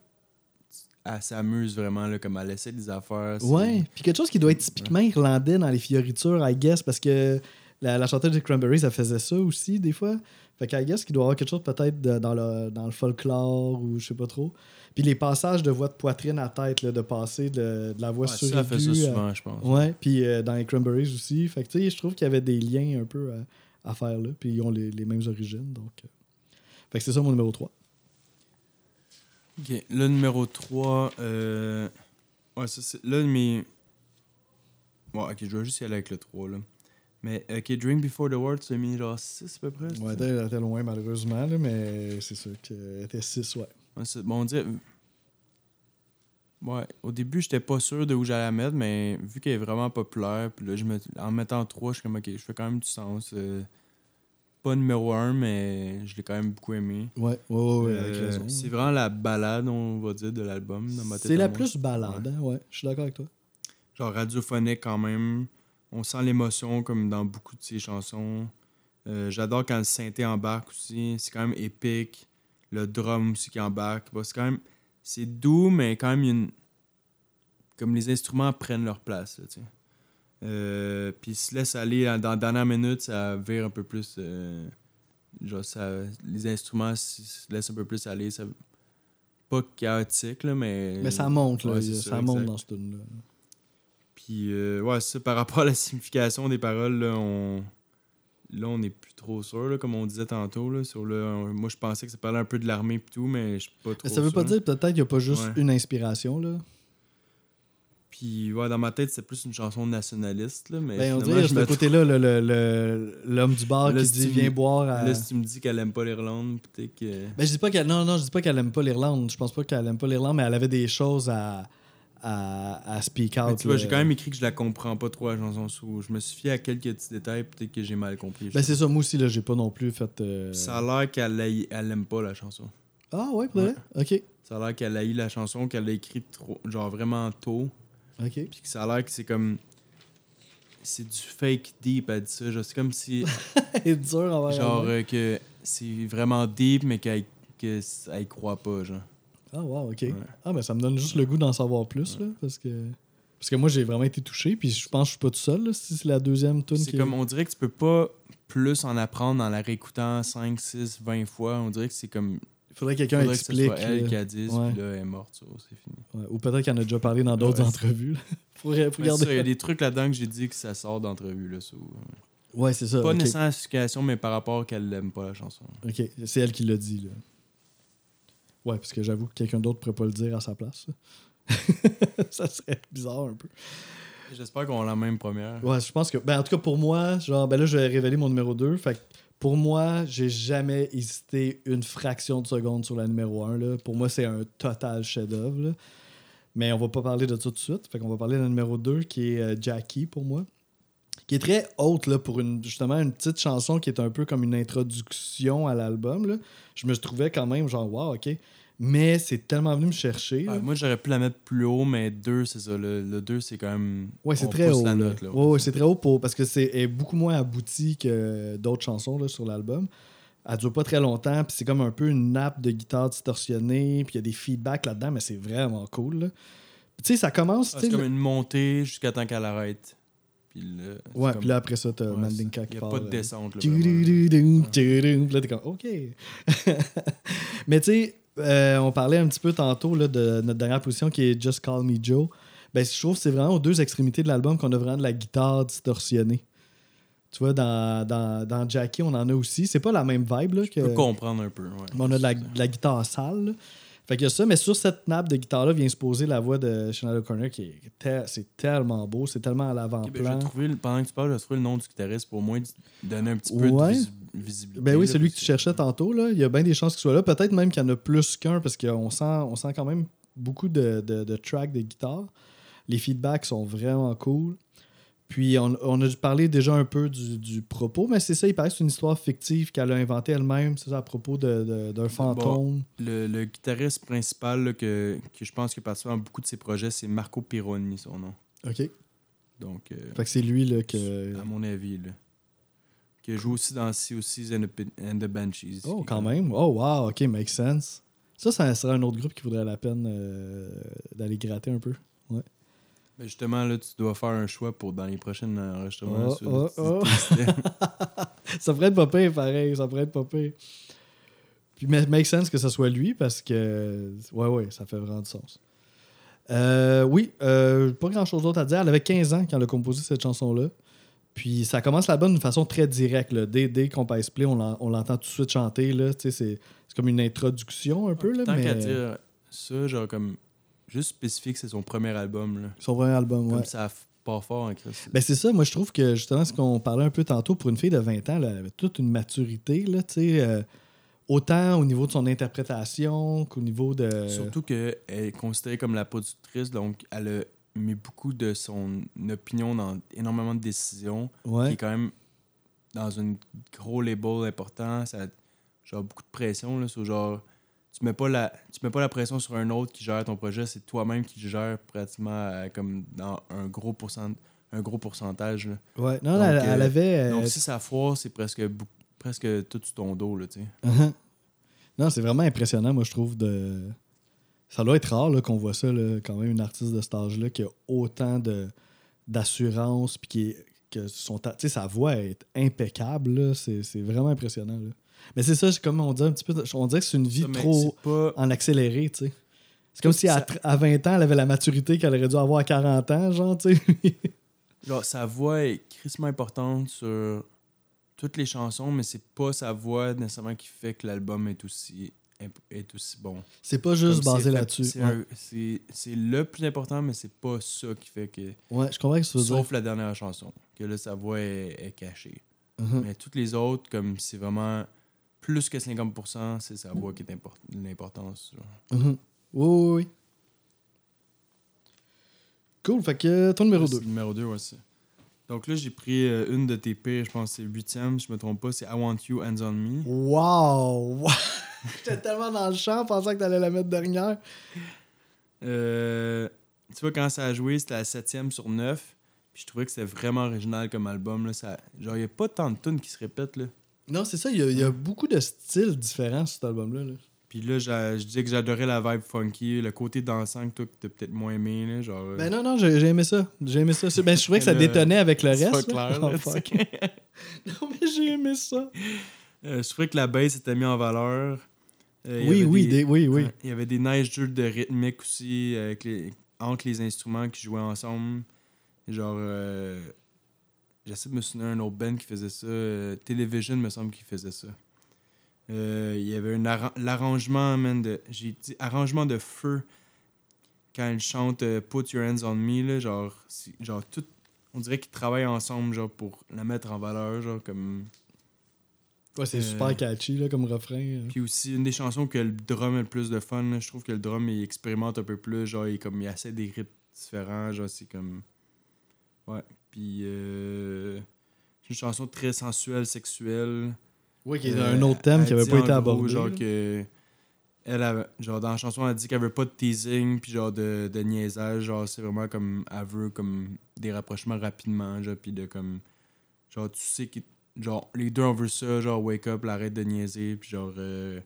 Elle s'amuse vraiment, là, comme elle essaie des affaires. Ouais, puis quelque chose qui doit être typiquement irlandais dans les fioritures, I guess, parce que la, la chanteuse des Cranberries, elle faisait ça aussi, des fois. Fait qu'I guess qu'il doit y avoir quelque chose peut-être dans, le, dans le folklore ou je sais pas trop. Puis les passages de voix de poitrine à tête, là, de passer de, de la voix Ouais, sur ça, fait ça souvent, je pense. Ouais, puis euh, dans les Cranberries aussi. Fait que tu sais, je trouve qu'il y avait des liens un peu à, à faire là. Puis ils ont les, les mêmes origines, donc. euh. Fait que c'est ça mon numéro 3. Ok, le numéro 3. Euh... Ouais, ça, c'est. Là, mes. Bon, ok, je vais juste y aller avec le 3, là. Mais, ok, Drink Before the World, tu as mis genre 6 à peu près Ouais, elle était loin malheureusement, là, mais c'est sûr qu'elle était 6, ouais. Bon, on dirait. Ouais, au début, j'étais pas sûr de où j'allais la mettre, mais vu qu'elle est vraiment populaire, puis là, je me... en mettant 3, je suis comme, ok, je fais quand même du sens. euh, Pas numéro 1, mais je l'ai quand même beaucoup aimé. Ouais, ouais, ouais, Euh, c'est vraiment la balade, on va dire, de l'album. dans ma tête C'est la plus balade, hein, ouais. Je suis d'accord avec toi. genre radiophonique quand même. On sent l'émotion comme dans beaucoup de ses chansons. Euh, J'adore quand le synthé embarque aussi. C'est quand même épique. Le drum aussi qui embarque. C'est quand même. C'est doux, mais quand même, une. Comme les instruments prennent leur place. là, tu sais. Euh, Puis se laisse aller dans dans la dernière minute, ça vire un peu plus. euh, genre, ça, les instruments se laissent un peu plus aller. Ça, pas chaotique, là, mais. Mais ça monte, là. Ouais, ça ça, monte dans ce tune là Puis, euh, ouais, ça, par rapport à la signification des paroles, là, on là, on n'est plus trop sûr, là, comme on disait tantôt. Là, sur le, on- moi, je pensais que ça parlait un peu de l'armée et tout, mais je suis pas trop Mais ça veut pas dire peut-être qu'il n'y a pas juste Ouais. une inspiration, là. Puis, ouais, dans ma tête, c'est plus une chanson nationaliste. Là, mais Ben, on dirait je me côté-là, le- le- le- l'homme du bar Là, qui dit viens boire à. Là, si tu me dis qu'elle aime pas l'Irlande, peut-être que. Ben, je dis pas qu'elle. Non, non, je dis pas qu'elle aime pas l'Irlande. Je pense pas qu'elle aime pas l'Irlande, mais elle avait des choses à, à, à speak Mais out. tu vois, j'ai quand même écrit que je la comprends pas trop, la chanson sous. Je me suis fié à quelques petits détails, peut-être que j'ai mal compris. Ben, c'est ça, moi aussi, là, j'ai pas non plus fait. euh, Ça a l'air qu'elle aille- elle aime pas la chanson. Ah, ouais, pour vrai? Ok. Ça a l'air qu'elle a eu la chanson, qu'elle l'a écrite trop, genre vraiment tôt. Ok. Puis que ça a l'air que c'est comme. C'est du fake deep, elle dit ça. C'est comme si. Elle est dure envers genre, euh, que c'est vraiment deep, mais qu'elle que elle y croit pas, genre. Ah, wow, ok. Ouais. Ah, ben, ça me donne juste le goût d'en savoir plus, là, parce que. Parce que moi, j'ai vraiment été touché, puis je pense que je suis pas tout seul, là, si c'est la deuxième tune C'est qui. comme, on dirait que tu peux pas plus en apprendre en la réécoutant 5, 6, 20 fois. On dirait que c'est comme. Il faudrait que quelqu'un faudrait que ce explique. soit elle qui a dit, Ouais. puis là, elle est morte, c'est fini. Ouais, Ou peut-être qu'il en a déjà parlé dans d'autres entrevues. faut Il y a des trucs là-dedans que j'ai dit que ça sort d'entrevue, là. ça. Ouais, c'est ça. Pas ok. nécessairement la signification, mais par rapport qu'elle aime pas la chanson. Ok, c'est elle qui l'a dit, là. Ouais, parce que j'avoue que quelqu'un d'autre pourrait pas le dire à sa place. ça serait bizarre un peu. J'espère qu'on a la même première. Ouais, je pense que. Ben, en tout cas, pour moi, genre, ben là, je vais révéler mon numéro 2. Fait que pour moi, j'ai jamais hésité une fraction de seconde sur la numéro 1. Là. Pour moi, c'est un total chef-d'œuvre. Mais on va pas parler de ça tout de suite. Fait qu'on va parler de la numéro 2 qui est euh, Jackie pour moi. Qui est très haute là, pour une, justement une petite chanson qui est un peu comme une introduction à l'album. Je me trouvais quand même genre, wow, ok. Mais c'est tellement venu me chercher. Ouais, moi, j'aurais pu la mettre plus haut, mais 2, c'est ça. Le 2, c'est quand même. Ouais, c'est très haut. la note, là. Ouais, ouais, c'est très haut pour, parce que c'est est beaucoup moins abouti que d'autres chansons là, sur l'album. Elle dure pas très longtemps, puis c'est comme un peu une nappe de guitare distorsionnée, puis il y a des feedbacks là-dedans, mais c'est vraiment cool. Tu sais, ça commence. Ah, c'est comme une montée jusqu'à temps qu'elle arrête. Puis là, Ouais, comme- puis là après ça, t'as ouais, Mandinka Il n'y a pas de euh, descente. Là. Puis là, t'es comme, OK. Mais tu sais, euh, on parlait un petit peu tantôt là, de notre dernière position qui est Just Call Me Joe. Ben, je trouve que c'est vraiment aux deux extrémités de l'album qu'on a vraiment de la guitare distorsionnée. Tu vois, dans, dans, dans Jackie, on en a aussi. C'est pas la même vibe là, que. Je peux comprendre un peu. Ouais. Mais on a de la, de la guitare sale. là. Fait y a ça, mais sur cette nappe de guitare-là vient se poser la voix de Shania O'Connor qui est te- c'est tellement beau, c'est tellement à ben, l'avant-plan. trouvé, le- pendant que tu parles, j'ai trouvé le nom du guitariste pour au moins donner un petit peu Ouais. de visi- visibilité. Ben oui, là, celui que tu cherchais tantôt, là, il y a bien des chances qu'il soit là. Peut-être même qu'il y en a plus qu'un parce qu'on sent, on sent quand même beaucoup de, de, de tracks de guitare. Les feedbacks sont vraiment cool. Puis on, on a parlé déjà un peu du, du propos, mais c'est ça, il paraît que c'est une histoire fictive qu'elle a inventée elle-même, c'est ça, à propos d'un fantôme. Le, le guitariste principal là, que, que je pense qu'il participe à beaucoup de ses projets, c'est Marco Pironi, son nom. OK. Donc, euh, Fait que c'est lui là, que. à mon avis, là. Qui joue aussi dans Seas and the, and the Banshees. Oh, quand même. Oh, wow, OK, make sense. Ça, ça serait un autre groupe qui vaudrait la peine euh, d'aller gratter un peu. Justement, là, tu dois faire un choix pour dans les prochains enregistrements. Oh, oh, oh. ça pourrait être pas pire, pareil. Ça pourrait être pas pire. Puis, mais make sense que ce soit lui parce que, ouais, ouais, ça fait vraiment du sens. Euh, oui, euh, pas grand chose d'autre à dire. Elle avait 15 ans quand elle a composé cette chanson-là. Puis ça commence l'album d'une façon très directe. là. Dès, dès qu'on passe play, on l'en- on l'entend tout de suite chanter. c'est comme une introduction un peu. Là, Tant mais... qu'à dire ça, genre comme juste spécifique, c'est son premier album. Là. Son premier album, ouais. Comme ça part fort en Christ. Ben c'est ça, moi je trouve que justement ce qu'on parlait un peu tantôt, pour une fille de 20 ans, là, elle avait toute une maturité, là, tu sais, euh, autant au niveau de son interprétation qu'au niveau de... Surtout qu'elle est considérée comme la productrice, donc elle a mis beaucoup de son opinion dans énormément de décisions, qui Ouais, est quand même dans un gros label important. Ça a genre beaucoup de pression là, sur genre tu mets pas la tu mets pas la pression sur un autre qui gère ton projet, c'est toi-même qui le gère pratiquement euh, comme dans un gros pourcent un gros pourcentage. là. ouais. Non, Donc, elle, euh, elle avait... euh, Donc si ça foire, c'est presque presque tout sur ton dos là, tu sais. uh-huh. Non, c'est vraiment impressionnant, moi je trouve, de... Ça doit être rare là, qu'on voit ça, là, quand même, une artiste de cet âge-là qui a autant de d'assurance, puis qui est- que son ta- sa voix est impeccable, là. c'est c'est vraiment impressionnant. Là. Mais c'est ça, comme on dit un petit peu, on dirait que c'est une vie Ça, trop... pas en accéléré, tu sais. C'est comme si à, Ça- à 20 ans, elle avait la maturité qu'elle aurait dû avoir à 40 ans, genre, tu sais. Genre, sa voix est crissement importante sur toutes les chansons, mais c'est pas sa voix nécessairement qui fait que l'album est aussi, est aussi bon. C'est pas juste Comme basé là-dessus. C'est Ouais. le plus important, mais c'est pas ça qui fait que. Ouais, je comprends que dire. Sauf la dernière chanson, que là, sa voix est, est cachée. Mhm. Mais toutes les autres, comme c'est vraiment plus que 50%, c'est sa voix qui est import- l'importance. Mhm. Oui, oui, oui. Cool, fait que ton numéro Là, 2. c'est le Numéro 2, ouais, c'est. Donc là, j'ai pris euh, une de tes pires, je pense que c'est huitième, je me trompe pas, c'est I Want You, Hands on Me. Wow! J'étais tellement dans le champ, pensant que t'allais la mettre dernière. Euh, tu vois, quand ça a joué, c'était la septième sur 9. Puis je trouvais que c'était vraiment original comme album. Là. Ça, genre, il n'y a pas tant de tunes qui se répètent. Là. Non, c'est ça, il y, a- il y a beaucoup de styles différents sur cet album-là. là. Puis là, je disais que j'adorais la vibe funky, le côté dansant que toi, que t'as peut-être moins aimé. Là, genre, euh, Ben non, non, j'ai j'ai aimé ça. J'ai aimé ça. Ben, je trouvais que ça détonnait avec le c'est reste. pas clair. Là, non, mais j'ai aimé ça. Euh, je trouvais que la bass était mise en valeur. Euh, Oui, oui, des- des- oui, oui. Il y avait des nice jeux de rythmique aussi avec les- entre les instruments qui jouaient ensemble. Genre, j'essaie de me souvenir d'un autre band qui faisait ça. euh, Television, me semble, qui faisait ça. Euh, il y avait un arran- l'arrangement, man, de. J'ai dit arrangement de feu quand elle chante euh, Put Your Hands on Me, là, genre, genre tout. On dirait qu'ils travaillent ensemble, genre, pour la mettre en valeur, genre, comme. Ouais, c'est Euh, super catchy là, comme refrain. Puis aussi, une des chansons que le drum a le plus de fun, là, je trouve que le drum, il expérimente un peu plus. Genre, il, comme, il essaie des rythmes différents. Genre, c'est comme. Ouais. Puis. Euh... une chanson très sensuelle, sexuelle. Oui, qui est Euh, un autre thème qui avait dit pas été gros, abordé. Genre que. Elle avait, genre dans la chanson, elle dit qu'elle veut pas de teasing, puis genre de, de niaisage. Genre, c'est vraiment comme. Elle veut comme des rapprochements rapidement, genre, puis de comme. Genre, tu sais que. Genre, les deux, on veut ça, genre, wake up, arrête de niaiser, puis genre. euh,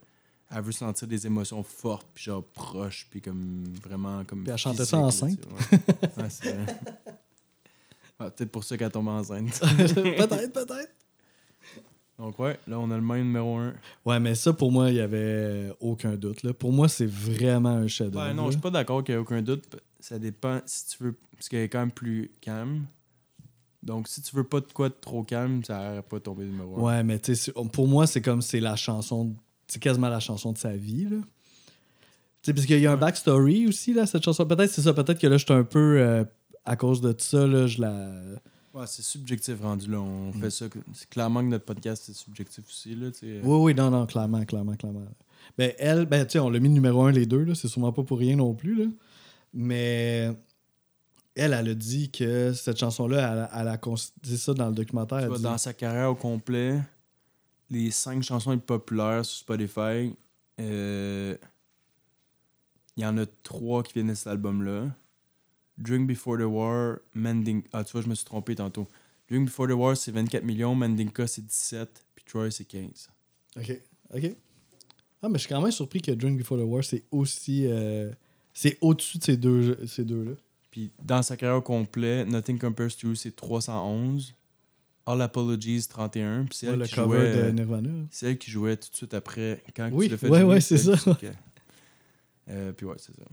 elle veut sentir des émotions fortes, puis genre proches, puis comme vraiment comme. Puis elle chantait ça enceinte. ouais. Ouais, Ouais, Peut-être pour ça qu'elle tombe enceinte. peut-être, peut-être. Donc, ouais, là, on a le même numéro 1. Ouais, mais ça, pour moi, il y avait aucun doute. Là. Pour moi, c'est vraiment un chef-d'œuvre. Ouais, non, je suis pas d'accord qu'il n'y a aucun doute. Ça dépend si tu veux. Parce qu'elle est quand même plus calme. Donc, si tu veux pas de quoi de trop calme, ça n'aurait pas tombé numéro 1. Ouais, mais tu sais, pour moi, c'est comme c'est la chanson. C'est quasiment la chanson de sa vie. Là. Tu sais, parce qu'il y a un backstory aussi, là, cette chanson. Peut-être c'est ça. Peut-être que là, je suis un peu. euh, à cause de ça, là, je la. Ouais, c'est subjectif rendu là. On Mm. fait ça. C'est clairement que notre podcast, c'est subjectif aussi. Là, sais. Oui, oui, non, non, clairement, clairement, clairement. Ben, elle, ben, tu on l'a mis numéro un, les deux, là. C'est sûrement pas pour rien non plus, là. Mais. Elle, elle a dit que cette chanson-là, elle, elle a dit ça dans le documentaire. Tu Elle vois, dit- dans sa carrière au complet, les cinq chansons les plus populaires sur Spotify, euh, il y en a trois qui viennent de cet album-là. Drink Before the War, Mending... Ah, tu vois, je me suis trompé tantôt. Drink Before the War, c'est 24 millions, Mendinka, c'est 17, puis Troy, c'est 15. OK. OK. Ah, mais je suis quand même surpris que Drink Before the War, c'est aussi. euh, c'est au-dessus de ces deux ces deux-là. Puis dans sa carrière au complet, Nothing Compares to You, c'est 311. All Apologies, 31. Puis c'est Ouais, elle le qui cover jouait... de Nirvana. C'est elle qui jouait tout de suite après. Quand Oui, tu l'as fait ouais, ouais, c'est ça. Euh, puis ouais, c'est ça.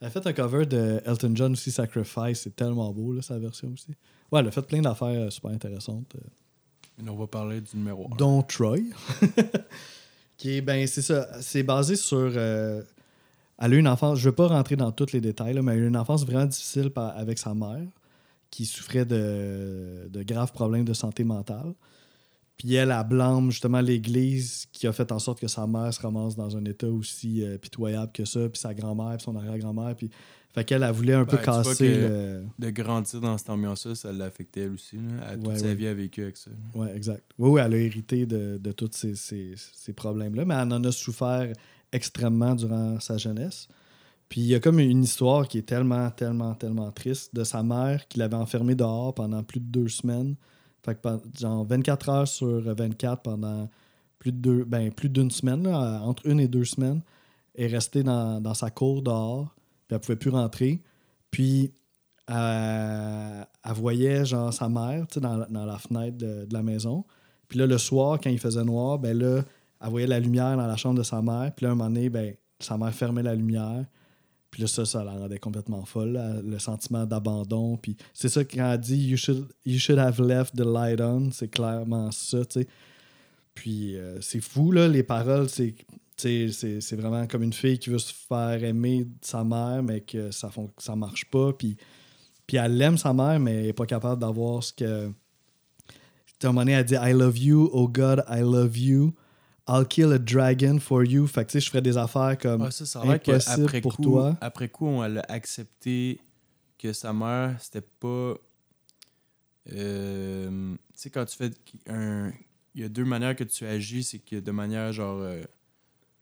Elle a fait un cover de Elton John aussi, Sacrifice. C'est tellement beau, là, sa version aussi. Ouais, elle a fait plein d'affaires euh, super intéressantes. euh, Mais on va parler du numéro 1. dont Troy. qui est, ben, c'est ça. C'est basé sur. euh, elle a eu une enfance. Je ne veux pas rentrer dans tous les détails, là, mais elle a eu une enfance vraiment difficile par- avec sa mère, qui souffrait de, de graves problèmes de santé mentale. Puis elle, elle blâme justement l'Église qui a fait en sorte que sa mère se ramasse dans un état aussi euh, pitoyable que ça, puis sa grand-mère, puis son arrière-grand-mère. Puis... Fait qu'elle, elle voulait un peu Ben, casser le. De grandir dans cette ambiance-là, ça l'affectait elle aussi. Là. Elle, toute Ouais, sa ouais. vie, a vécu avec ça. Oui, exact. Oui, oui, elle a hérité de, de tous ces, ces- ces problèmes-là, mais elle en a souffert extrêmement durant sa jeunesse. Puis il y a comme une histoire qui est tellement, tellement, tellement triste de sa mère qui l'avait enfermée dehors pendant plus de deux semaines. Fait que genre 24 heures sur 24 pendant ben, plus d'une semaine, entre une et deux semaines, est restée dans, sa cour dehors, puis elle pouvait plus rentrer. Puis elle, voyait genre sa mère dans, la- fenêtre de, de la maison. Puis là, le soir, quand il faisait noir, ben là, elle voyait la lumière dans la chambre de sa mère. Puis là, un moment donné, ben, sa mère fermait la lumière. Puis là, ça, ça la rendait complètement folle, le sentiment d'abandon. Puis c'est ça quand elle dit you should, you should have left the light on, c'est clairement ça, tu sais. Puis euh, c'est fou, là, les paroles, c'est c'est vraiment comme une fille qui veut se faire aimer de sa mère, mais que ça fon- ça marche pas. Puis, puis elle aime sa mère, mais elle n'est pas capable d'avoir ce que. À un moment donné, elle dit I love you, oh God, I love you. I'll kill a dragon for you. Fait que tu sais, je ferais des affaires comme. Ah, ça, ça impossible qu'après pour coup, toi. après coup, on a accepté que sa mère, c'était pas. Euh, tu sais, quand tu fais un. Il y a deux manières que tu agis, c'est que de manière genre. euh,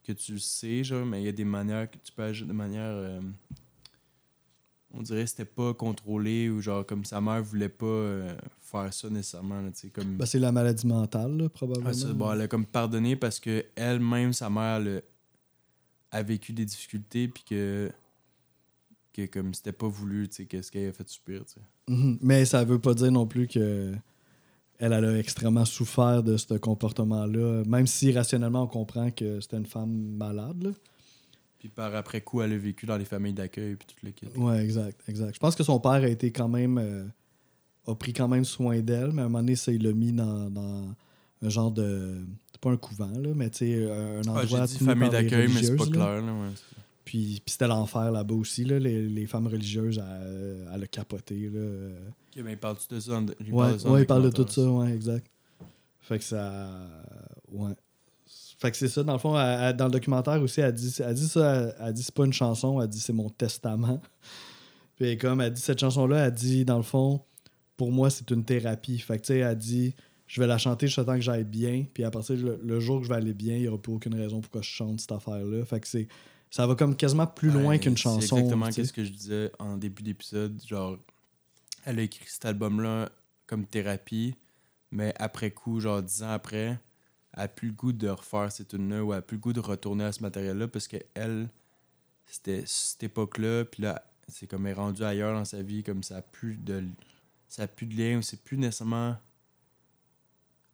que tu le sais, genre, mais il y a des manières que tu peux agir de manière. euh, on dirait que c'était pas contrôlé ou genre comme sa mère voulait pas euh, faire ça nécessairement. là, tu sais, comme... Ben, c'est la maladie mentale, là, probablement. Ah, ça, bon, elle a comme pardonné parce que elle-même, sa mère, elle a, vécu des difficultés puis que, que comme c'était pas voulu, tu sais, qu'est-ce qu'elle a fait subir, tu sais. Mhm. Mais ça veut pas dire non plus que elle, elle a extrêmement souffert de ce comportement-là, même si rationnellement on comprend que c'était une femme malade. Là. Puis par après coup, elle a vécu dans les familles d'accueil puis tout le kit. Ouais, exact, exact. Je pense que son père a été quand même euh, a pris quand même soin d'elle, mais à un moment donné, ça, il l'a mis dans, dans un genre de c'est pas un couvent là, mais tu sais un Ah, endroit J'ai dit famille d'accueil, mais c'est pas là. clair, là, ouais. Puis, puis c'était l'enfer là-bas aussi là, les, les femmes religieuses elle, elle a capoté là. Ok, ben, parles-tu de ça? en- il Ouais, parle de ouais, il parle de tout ça, ouais, exact. Fait que ça. Ouais. Fait que c'est ça, dans le fond, elle- elle- dans le documentaire aussi, elle dit, elle dit ça, elle, dit c'est pas une chanson, elle dit c'est mon testament. Puis comme elle dit cette chanson-là, elle dit dans le fond, pour moi, c'est une thérapie. Fait que tu sais, elle dit je vais la chanter jusqu'à temps que j'aille bien. Puis à partir du le, jour que je vais aller bien, il n'y aura plus aucune raison pourquoi je chante cette affaire-là. Fait que c'est. Ça va comme quasiment plus loin qu'une chanson. C'est exactement ce que je disais en début d'épisode. Genre, elle a écrit cet album-là comme thérapie, mais après coup, genre dix ans après, elle n'a plus le goût de refaire cette tune-là ou elle n'a plus le goût de retourner à ce matériel-là parce qu'elle, c'était cette époque-là, puis là, c'est comme elle est rendue ailleurs dans sa vie, comme ça n'a plus de ça a plus de lien, c'est plus nécessairement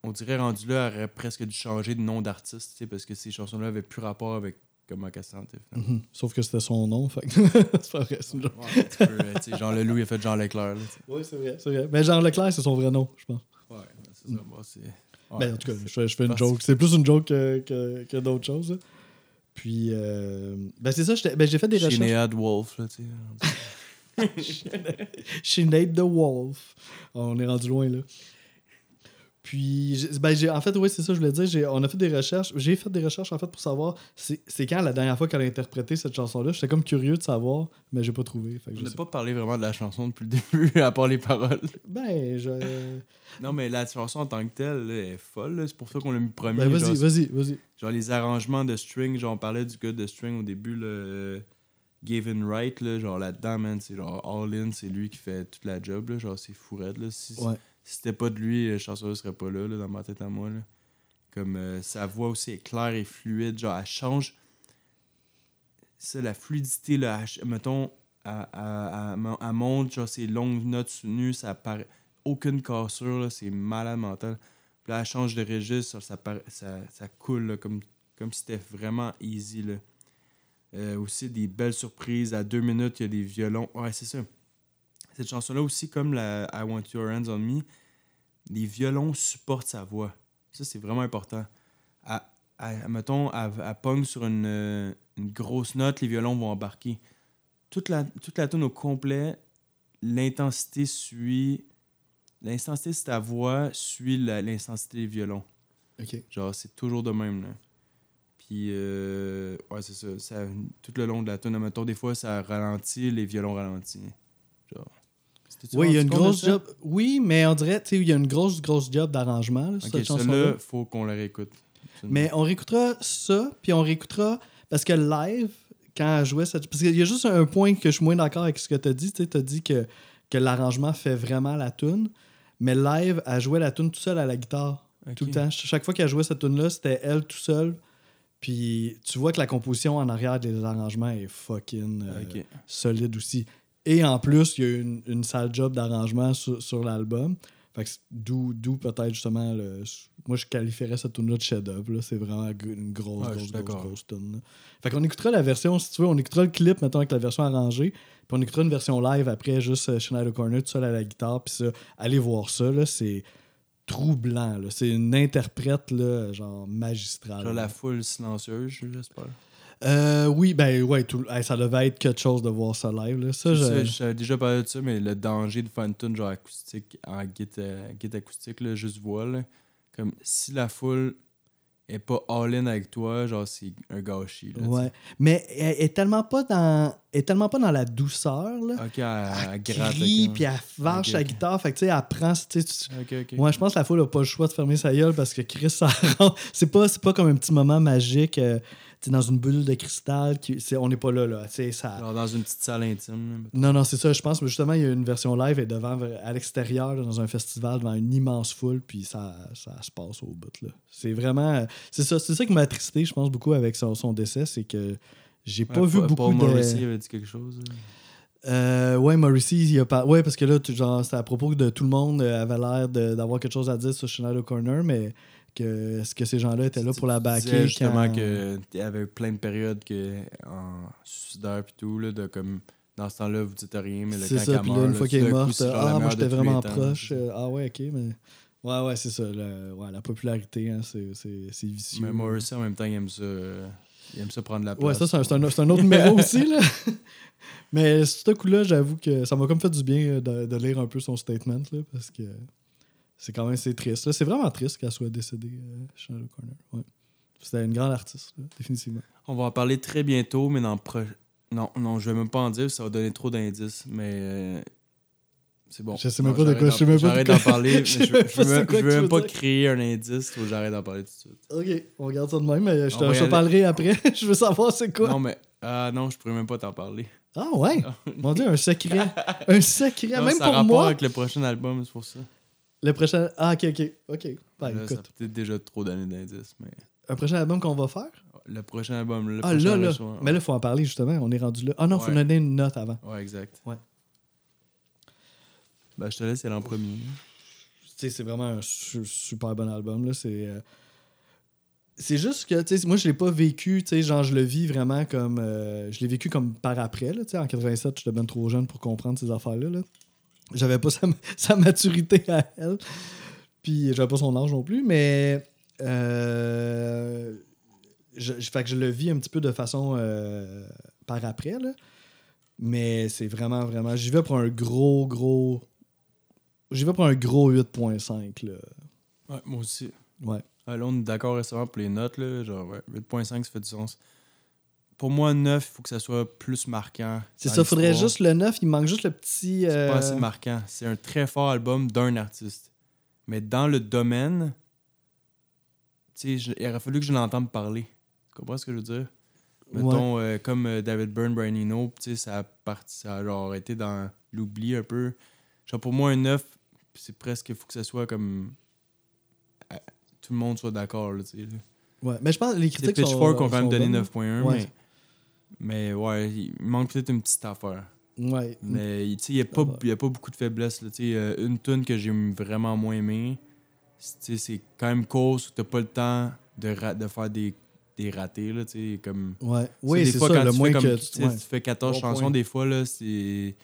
on dirait rendu là, elle aurait presque dû changer de nom d'artiste, parce que ces chansons-là avaient plus rapport avec comment se sentait. Mhm. Sauf que c'était son nom, fait c'est pas vrai. C'est genre... Ouais, Jean Leloup, il a fait Jean Leclerc. Oui, c'est vrai, c'est vrai. Mais Jean Leclerc, c'est son vrai nom, je pense. Ouais, c'est ça. Moi, Ben, en tout cas, je, je fais une joke. C'est plus une joke que, que, que d'autres choses. Puis, euh... ben, c'est ça, ben, j'ai fait des recherches. Sinead Wolf, là, tu sais. Sinead the Wolf. On est rendu loin, là. Puis, ben, en fait, oui, c'est ça, je voulais dire. On a fait des recherches. J'ai fait des recherches, en fait, pour savoir c'est quand la dernière fois qu'elle a interprété cette chanson-là. J'étais comme curieux de savoir, mais j'ai pas trouvé. Fait que pas parlé vraiment de la chanson depuis le début, à part les paroles. Ben, je. non, mais la chanson en tant que telle là, est folle. C'est pour ça qu'on l'a mis premier. Ben, vas-y, vas-y, vas-y. Genre, les arrangements de string, genre, on parlait du gars de string au début, le Gavin Wright, là, genre là-dedans, man, c'est genre All In, c'est lui qui fait toute la job, là, genre c'est fourette, là. ouais si c'était pas de lui, la chanson serait pas là, dans ma tête à moi. Comme euh, sa voix aussi est claire et fluide, genre elle change. Ça, la fluidité, là, mettons, elle, monte, genre ses longues notes soutenues, ça paraît. Aucune cassure, c'est malade mental. Puis là, elle change de registre, ça, ça, ça, coule comme, comme si c'était vraiment easy. Là. Euh, aussi des belles surprises. À deux minutes, il y a des violons. Ouais, c'est ça. Cette chanson-là aussi, comme la I Want Your Hands on Me, les violons supportent sa voix. Ça, c'est vraiment important. À, mettons, à, à sur une, grosse note, les violons vont embarquer. Toute la, toute la tune au complet, l'intensité suit. L'intensité de ta voix suit l'intensité des violons. OK. Genre, c'est toujours de même. Là. Puis, euh, ouais, c'est ça, ça, Tout le long de la tune, mettons, des fois, ça ralentit, les violons ralentissent. Genre. Oui, il y a une grosse job. Oui, mais on dirait, tu sais, il y a une grosse, grosse job d'arrangement. Ok, cette chanson-là, il faut qu'on la réécoute. Mais on réécoutera ça, puis on réécoutera. Parce que live, quand elle jouait cette. Parce qu'il y a juste un point que je suis moins d'accord avec ce que tu as dit. Tu as dit que, que l'arrangement fait vraiment la tune. Mais live, elle jouait la tune tout seule à la guitare. Tout le temps. Chaque fois qu'elle jouait cette tune-là, c'était elle tout seule. Puis tu vois que la composition en arrière des arrangements est fucking euh, solide aussi. Et en plus, il y a une, une sale job d'arrangement sur, l'album. d'où, peut-être justement le. Moi, je qualifierais cette tune-là de chef-d'œuvre. C'est vraiment une grosse, grosse, grosse, grosse tune. Fait qu'on écoutera la version, si tu veux, on écoutera le clip, maintenant avec la version arrangée. Puis on écoutera une version live après, juste euh, Schneider Corner, tout seul à la guitare. Puis ça, allez voir ça, là, c'est troublant. C'est une interprète, là, genre magistrale. Genre la foule silencieuse, j'espère. Euh, oui, ben ouais, ça devait être quelque chose de voir ça live. Là. Ça, J'avais déjà parlé de ça, mais le danger de faire une genre acoustique en guide, euh, acoustique, là, juste voix, comme si la foule est pas all-in avec toi, genre c'est un gâchis. Là, ouais. Mais elle est tellement pas dans. est tellement pas dans la douceur. Là. Ok, elle, elle, gratte. puis elle vache la guitare. Fait que tu sais, elle prend. Tu... Moi, je pense que la foule a pas le choix de fermer sa gueule parce que Chris, ça C'est pas, pas comme un petit moment magique. Euh, dans une bulle de cristal. Qui, on n'est pas là. là ça... dans une petite salle intime. Non, non, c'est ça. Je pense, mais justement, il y a une version live et devant, à l'extérieur, dans un festival, devant une immense foule, puis ça, ça se passe au bout. Là. C'est vraiment. C'est ça, c'est ça qui m'a attristé, je pense, beaucoup avec son, son décès, c'est que j'ai pas vu beaucoup Paul de. Morrissey avait dit quelque chose. Euh, ouais, Morrissey, il a pas. Ouais, parce que là, genre, c'était à propos de tout le monde euh, avait l'air d'avoir quelque chose à dire sur Schneider Corner, mais que est-ce que ces gens-là étaient là pour la backer justement quand... que y avait plein de périodes que en suicidaire puis tout là de comme dans ce temps-là vous dites rien mais le c'est ça puis là, une fois qu'il est mort ah moi j'étais vraiment proche euh, ah ouais ok mais ouais ouais c'est ça ouais, la popularité hein, c'est, c'est, vicieux mais Morrissey en même temps il aime ça euh, il aime ça prendre la place ouais ça c'est un, c'est un, c'est un autre numéro aussi là. Mais ce coup-là j'avoue que ça m'a comme fait du bien de, de lire un peu son statement là parce que c'est quand même c'est triste. C'est vraiment triste qu'elle soit décédée, euh, Chanel Corner. Ouais. C'était une grande artiste, définitivement. On va en parler très bientôt, mais dans Non, non, je vais même pas en dire, ça va donner trop d'indices. Mais euh, C'est bon. Je sais même Non, pas de quoi- j'arrête je sais même d'en- pas J'arrête d'en parler. mais je je veux, je même pas dire. créer un indice, faut que j'arrête d'en parler tout de suite. Ok, on regarde ça de même, mais je te aller. parlerai après. je veux savoir c'est quoi. Non, mais. Ah non, je pourrais même pas t'en parler. Ah ouais? Mon dieu, un secret. un secret, Non, même ça a pour rapport moi. avec le prochain album, c'est pour ça. Le prochain. Ah, ok, ok. Ok. Là, écoute. peut-être déjà trop donné d'indices, mais. Un prochain album qu'on va faire? Le prochain album, le ah, prochain là, là. Mais là, il faut en parler justement. On est rendu là. Ah non, il faut donner une note avant. Ouais, exact. Ouais. Ben, je te laisse aller en premier. Tu sais, c'est vraiment un su- super bon album. Là. C'est. euh, C'est juste que, tu sais, moi, je l'ai pas vécu, tu sais, genre, je le vis vraiment comme. euh, je l'ai vécu comme par après, là, tu sais. En 87, j'étais bien trop jeune pour comprendre ces affaires-là, là. J'avais pas sa, sa maturité à elle. Puis, j'avais pas son âge non plus, mais. euh, je, je- fait que je le vis un petit peu de façon euh, par après, là. Mais c'est vraiment, vraiment. J'y vais pour un gros, gros. J'y vais pour un gros 8.5, là. Ouais, moi aussi. Ouais. Là, on est d'accord récemment pour les notes, là. Genre, ouais, 8.5, ça fait du sens. Pour moi, 9, il faut que ça soit plus marquant. C'est ça, faudrait juste le 9, il manque juste le petit. C'est euh, pas assez marquant. C'est un très fort album d'un artiste. Mais dans le domaine, je- il aurait fallu que je l'entende parler. Tu comprends ce que je veux dire? Mettons, euh, comme euh, David Byrne, Brian Eno, ça a, parti, ça a genre été dans l'oubli un peu. Genre, pour moi, un 9, c'est presque, il faut que ça soit comme. euh, tout le monde soit d'accord, là, tu sais. Ouais, mais je pense que les Les critiques sont. Pitchfork ont quand même sont donné bonnes. 9.1, Ouais. mais. Mais ouais, il manque peut-être une petite affaire. Ouais. Mais tu sais, il n'y a, pas- y a pas beaucoup de faiblesses. Là. Euh, une tune que j'ai vraiment moins aimée, c'est quand même cause où tu pas le temps de, de faire des, des ratés. Là, comme, Ouais. Oui, c'est ça, quand le tu moins fais, comme, que. tu, ouais. fais 14 Bon chansons, point. des fois, là, c'est.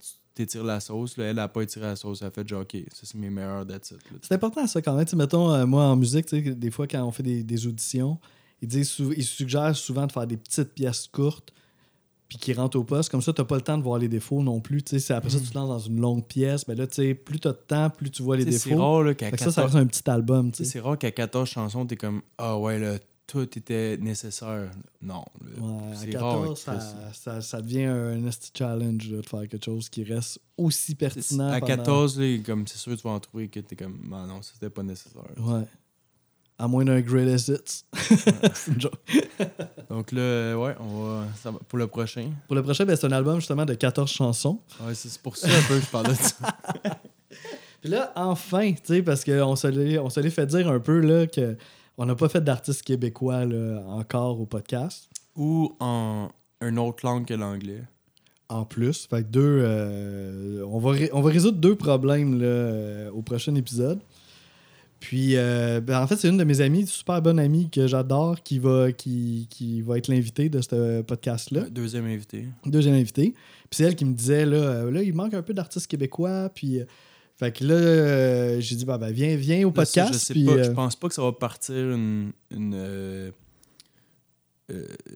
Tu t'étires la sauce. Là. Elle a pas étiré la sauce. Elle a fait genre, OK, ça, c'est mes meilleurs that's it. C'est important ça quand même. Mettons, euh, moi en musique, des fois quand on fait des, des auditions, ils, disent ils suggèrent souvent de faire des petites pièces courtes puis qui rentrent au poste. Comme ça, tu pas le temps de voir les défauts non plus. Tu après ça, tu te lances dans une longue pièce. Ben là, tu sais, plus tu as de temps, plus tu vois les Tu sais, C'est défauts. rare là, qu'à Fait que ça, ça 14 reste un petit album. tu Tu c'est rare qu'à 14 chansons, t'es comme Ah ouais, là, tout était nécessaire. Non. Ouais, à c'est rare. 14, Chris. ça, ça, ça devient un nasty challenge là, de faire quelque chose qui reste aussi pertinent. À pendant- 14, là, comme c'est sûr, tu vas en trouver que t'es comme Ah non, c'était pas nécessaire. Ouais. À moins d'un greatest hits. C'est une joke. Donc là, ouais, on va, ça va- pour le prochain. Pour le prochain, ben, c'est un album justement de 14 chansons. Ouais, c'est c'est pour ça un peu que je parlais de ça. Puis là, enfin, tu sais, parce qu'on se l'est on se l'est fait dire un peu là, que on n'a pas fait d'artistes québécois là, encore au podcast. Ou en une autre langue que l'anglais. En plus. Fait que deux. euh, on, va ré- on va résoudre deux problèmes là, euh, au prochain épisode. Puis, euh, ben, en fait, c'est une de mes amies, une super bonne amie que j'adore, qui va, qui, qui va être l'invitée de ce podcast-là. Deuxième invité. deuxième invité. Puis c'est elle qui me disait, là, euh, là il manque un peu d'artistes québécois. Puis, euh, fait que là, euh, j'ai dit, bah, ben, viens, viens au Là, ça, podcast. je sais puis, pas, euh, je pense pas que ça va partir une. une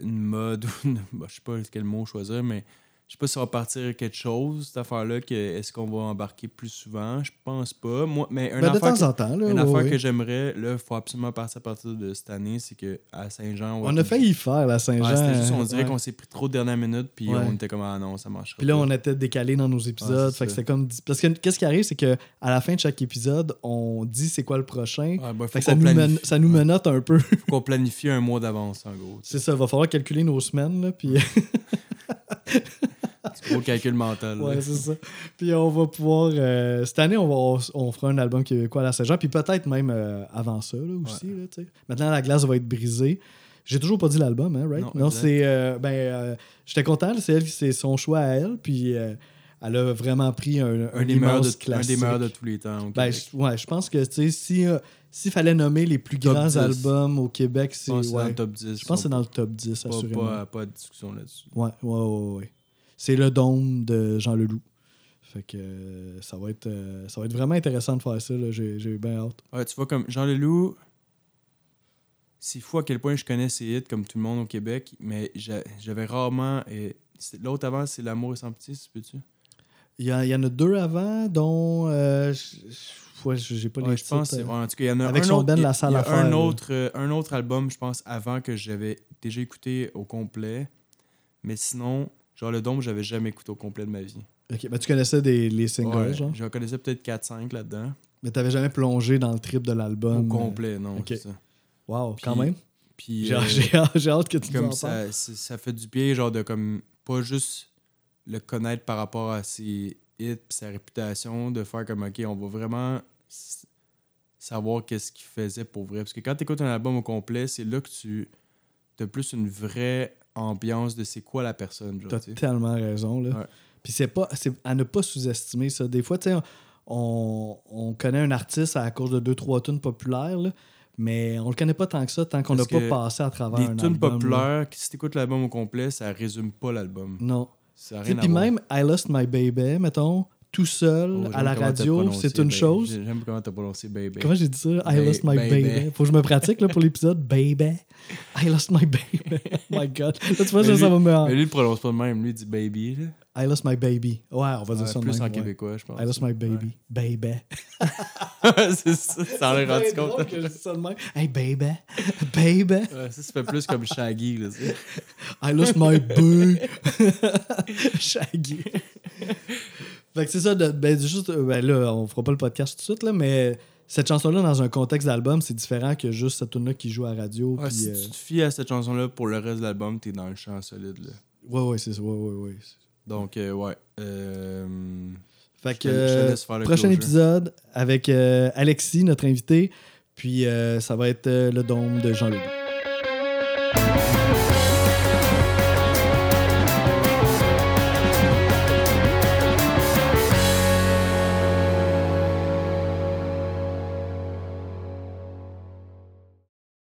une mode ou une- bah, je sais pas quel mot choisir, mais je sais pas si ça va partir quelque chose, cette affaire-là, que est-ce qu'on va embarquer plus souvent? Je pense pas. Moi, mais une ben, de affaire, temps que, en temps. Là, une ouais, affaire ouais. que j'aimerais, là, il faut absolument partir à partir de cette année, c'est que à Saint-Jean. va On a failli faire la Saint-Jean. Ouais, c'était juste, on dirait qu'on s'est pris trop de dernière minute, puis on était comme, ah non, ça marchera Puis là, pas. on était décalé dans nos épisodes. Fait que c'était comme. Parce que qu'est-ce qui arrive, c'est que à la fin de chaque épisode, on dit c'est quoi le prochain. Ben, faut Fait que ça nous, planifie, men- ça nous ouais. menotte un peu. Faut qu'on planifie un mois d'avance, en gros. c'est ça, il va falloir calculer nos semaines. Là, puis... C'est gros calcul mental. Ouais, c'est ça. Puis on va pouvoir. euh, cette année, on, va, on, on fera un album québécois à la Saint-Jean. Puis peut-être même euh, avant ça là, aussi. là. Maintenant, la glace va être brisée. J'ai toujours pas dit l'album, hein, right? Non, c'est. euh, ben, euh, j'étais content. C'est elle, c'est son choix à elle. Puis elle a vraiment pris un, un, un, des meilleurs de, immense un classique. des meilleurs de tous les temps. Ben, ouais, je pense que si euh, s'il fallait nommer les plus Top grands 10. albums au Québec, c'est. c'est dans Ouais, le top 10. je pense que c'est dans le top 10, pas, assurément. pas, pas de discussion là-dessus. Ouais, ouais, ouais, ouais. C'est le dôme de Jean Leloup. Fait que euh, ça, va être, euh, ça va être vraiment intéressant de faire ça. là. J'ai j'ai bien hâte. Ouais, tu vois, comme Jean Leloup, c'est fou à quel point je connais ses hits comme tout le monde au Québec, mais j'a- j'avais rarement. et L'autre avant, c'est L'amour sans pitié, si peux-tu? Il y, a- il y en a deux avant, dont. Euh, ouais, j'ai pas les Ouais, je pense. ouais, en tout cas, il y en a Avec un son autre. Ben y a à un autre, un autre album, je pense, avant que j'avais déjà écouté au complet. Mais sinon, genre le Dôme, j'avais jamais écouté au complet de ma vie. Ok, mais tu connaissais des, les singles, Ouais, genre? J'en connaissais peut-être 4-5 là-dedans. Mais t'avais jamais plongé dans le trip de Au l'album. complet, non. ok. c'est ça. euh, Wow, Puis- quand même. Puis, J'ai euh, j'ai hâte- que tu comme ça, ça fait du bien, genre de comme pas juste le connaître par rapport à ses hits sa réputation, de faire comme ok, on va vraiment savoir qu'est-ce qu'il faisait pour vrai. Parce que quand tu écoutes un album au complet, c'est là que tu as plus une vraie ambiance de c'est quoi la personne. Genre, T'as tu sais. tellement raison, là. Ouais. Puis c'est pas... C'est à ne pas sous-estimer ça. Des fois, tu sais, on, on connaît un artiste à cause de deux, trois tunes populaires, là, mais on le connaît pas tant que ça tant qu'on n'a pas passé à travers Les un tunes album, populaires, si tu écoutes l'album au complet, ça résume pas l'album. Non. Ça a rien à Puis voir. même I Lost My Baby, mettons, tout seul, Oh, à la radio, c'est une baby. chose. J'aime comment t'as prononcé baby. Comment j'ai dit ça? I lost my baby. baby. Faut que je me pratique là, pour l'épisode. Baby. I lost my baby. oh my god. Là, tu vois, ça, lui- ça va me. Mais lui, il le prononce pas de même. Lui, il dit baby. Là. I lost my baby. Ouais, on va dire Ouais, ça de plus même, en ouais. québécois, je pense. I lost my baby. Baby. Ouais. c'est ça, ça en est rendu compte. que je dis ça de même. Hey, baby. Baby. Ouais, ça, ça fait plus comme Shaggy. Là. I lost my baby. Shaggy. Fait que c'est ça. De, ben, juste, euh, ben là, on fera pas le podcast tout de suite, là, mais cette chanson-là, dans un contexte d'album, c'est différent que juste cette tune-là qui joue à la radio. Ouais, puis, si euh, tu te fies à cette chanson-là pour le reste de l'album, t'es dans le champ solide. Là. Ouais, ouais, c'est ça. Ouais, ouais, ouais. Donc, euh, ouais. Euh, Fait Je que te- je te prochain épisode avec Alexis, notre invité. Puis euh, ça va être le dôme de Jean Leloup.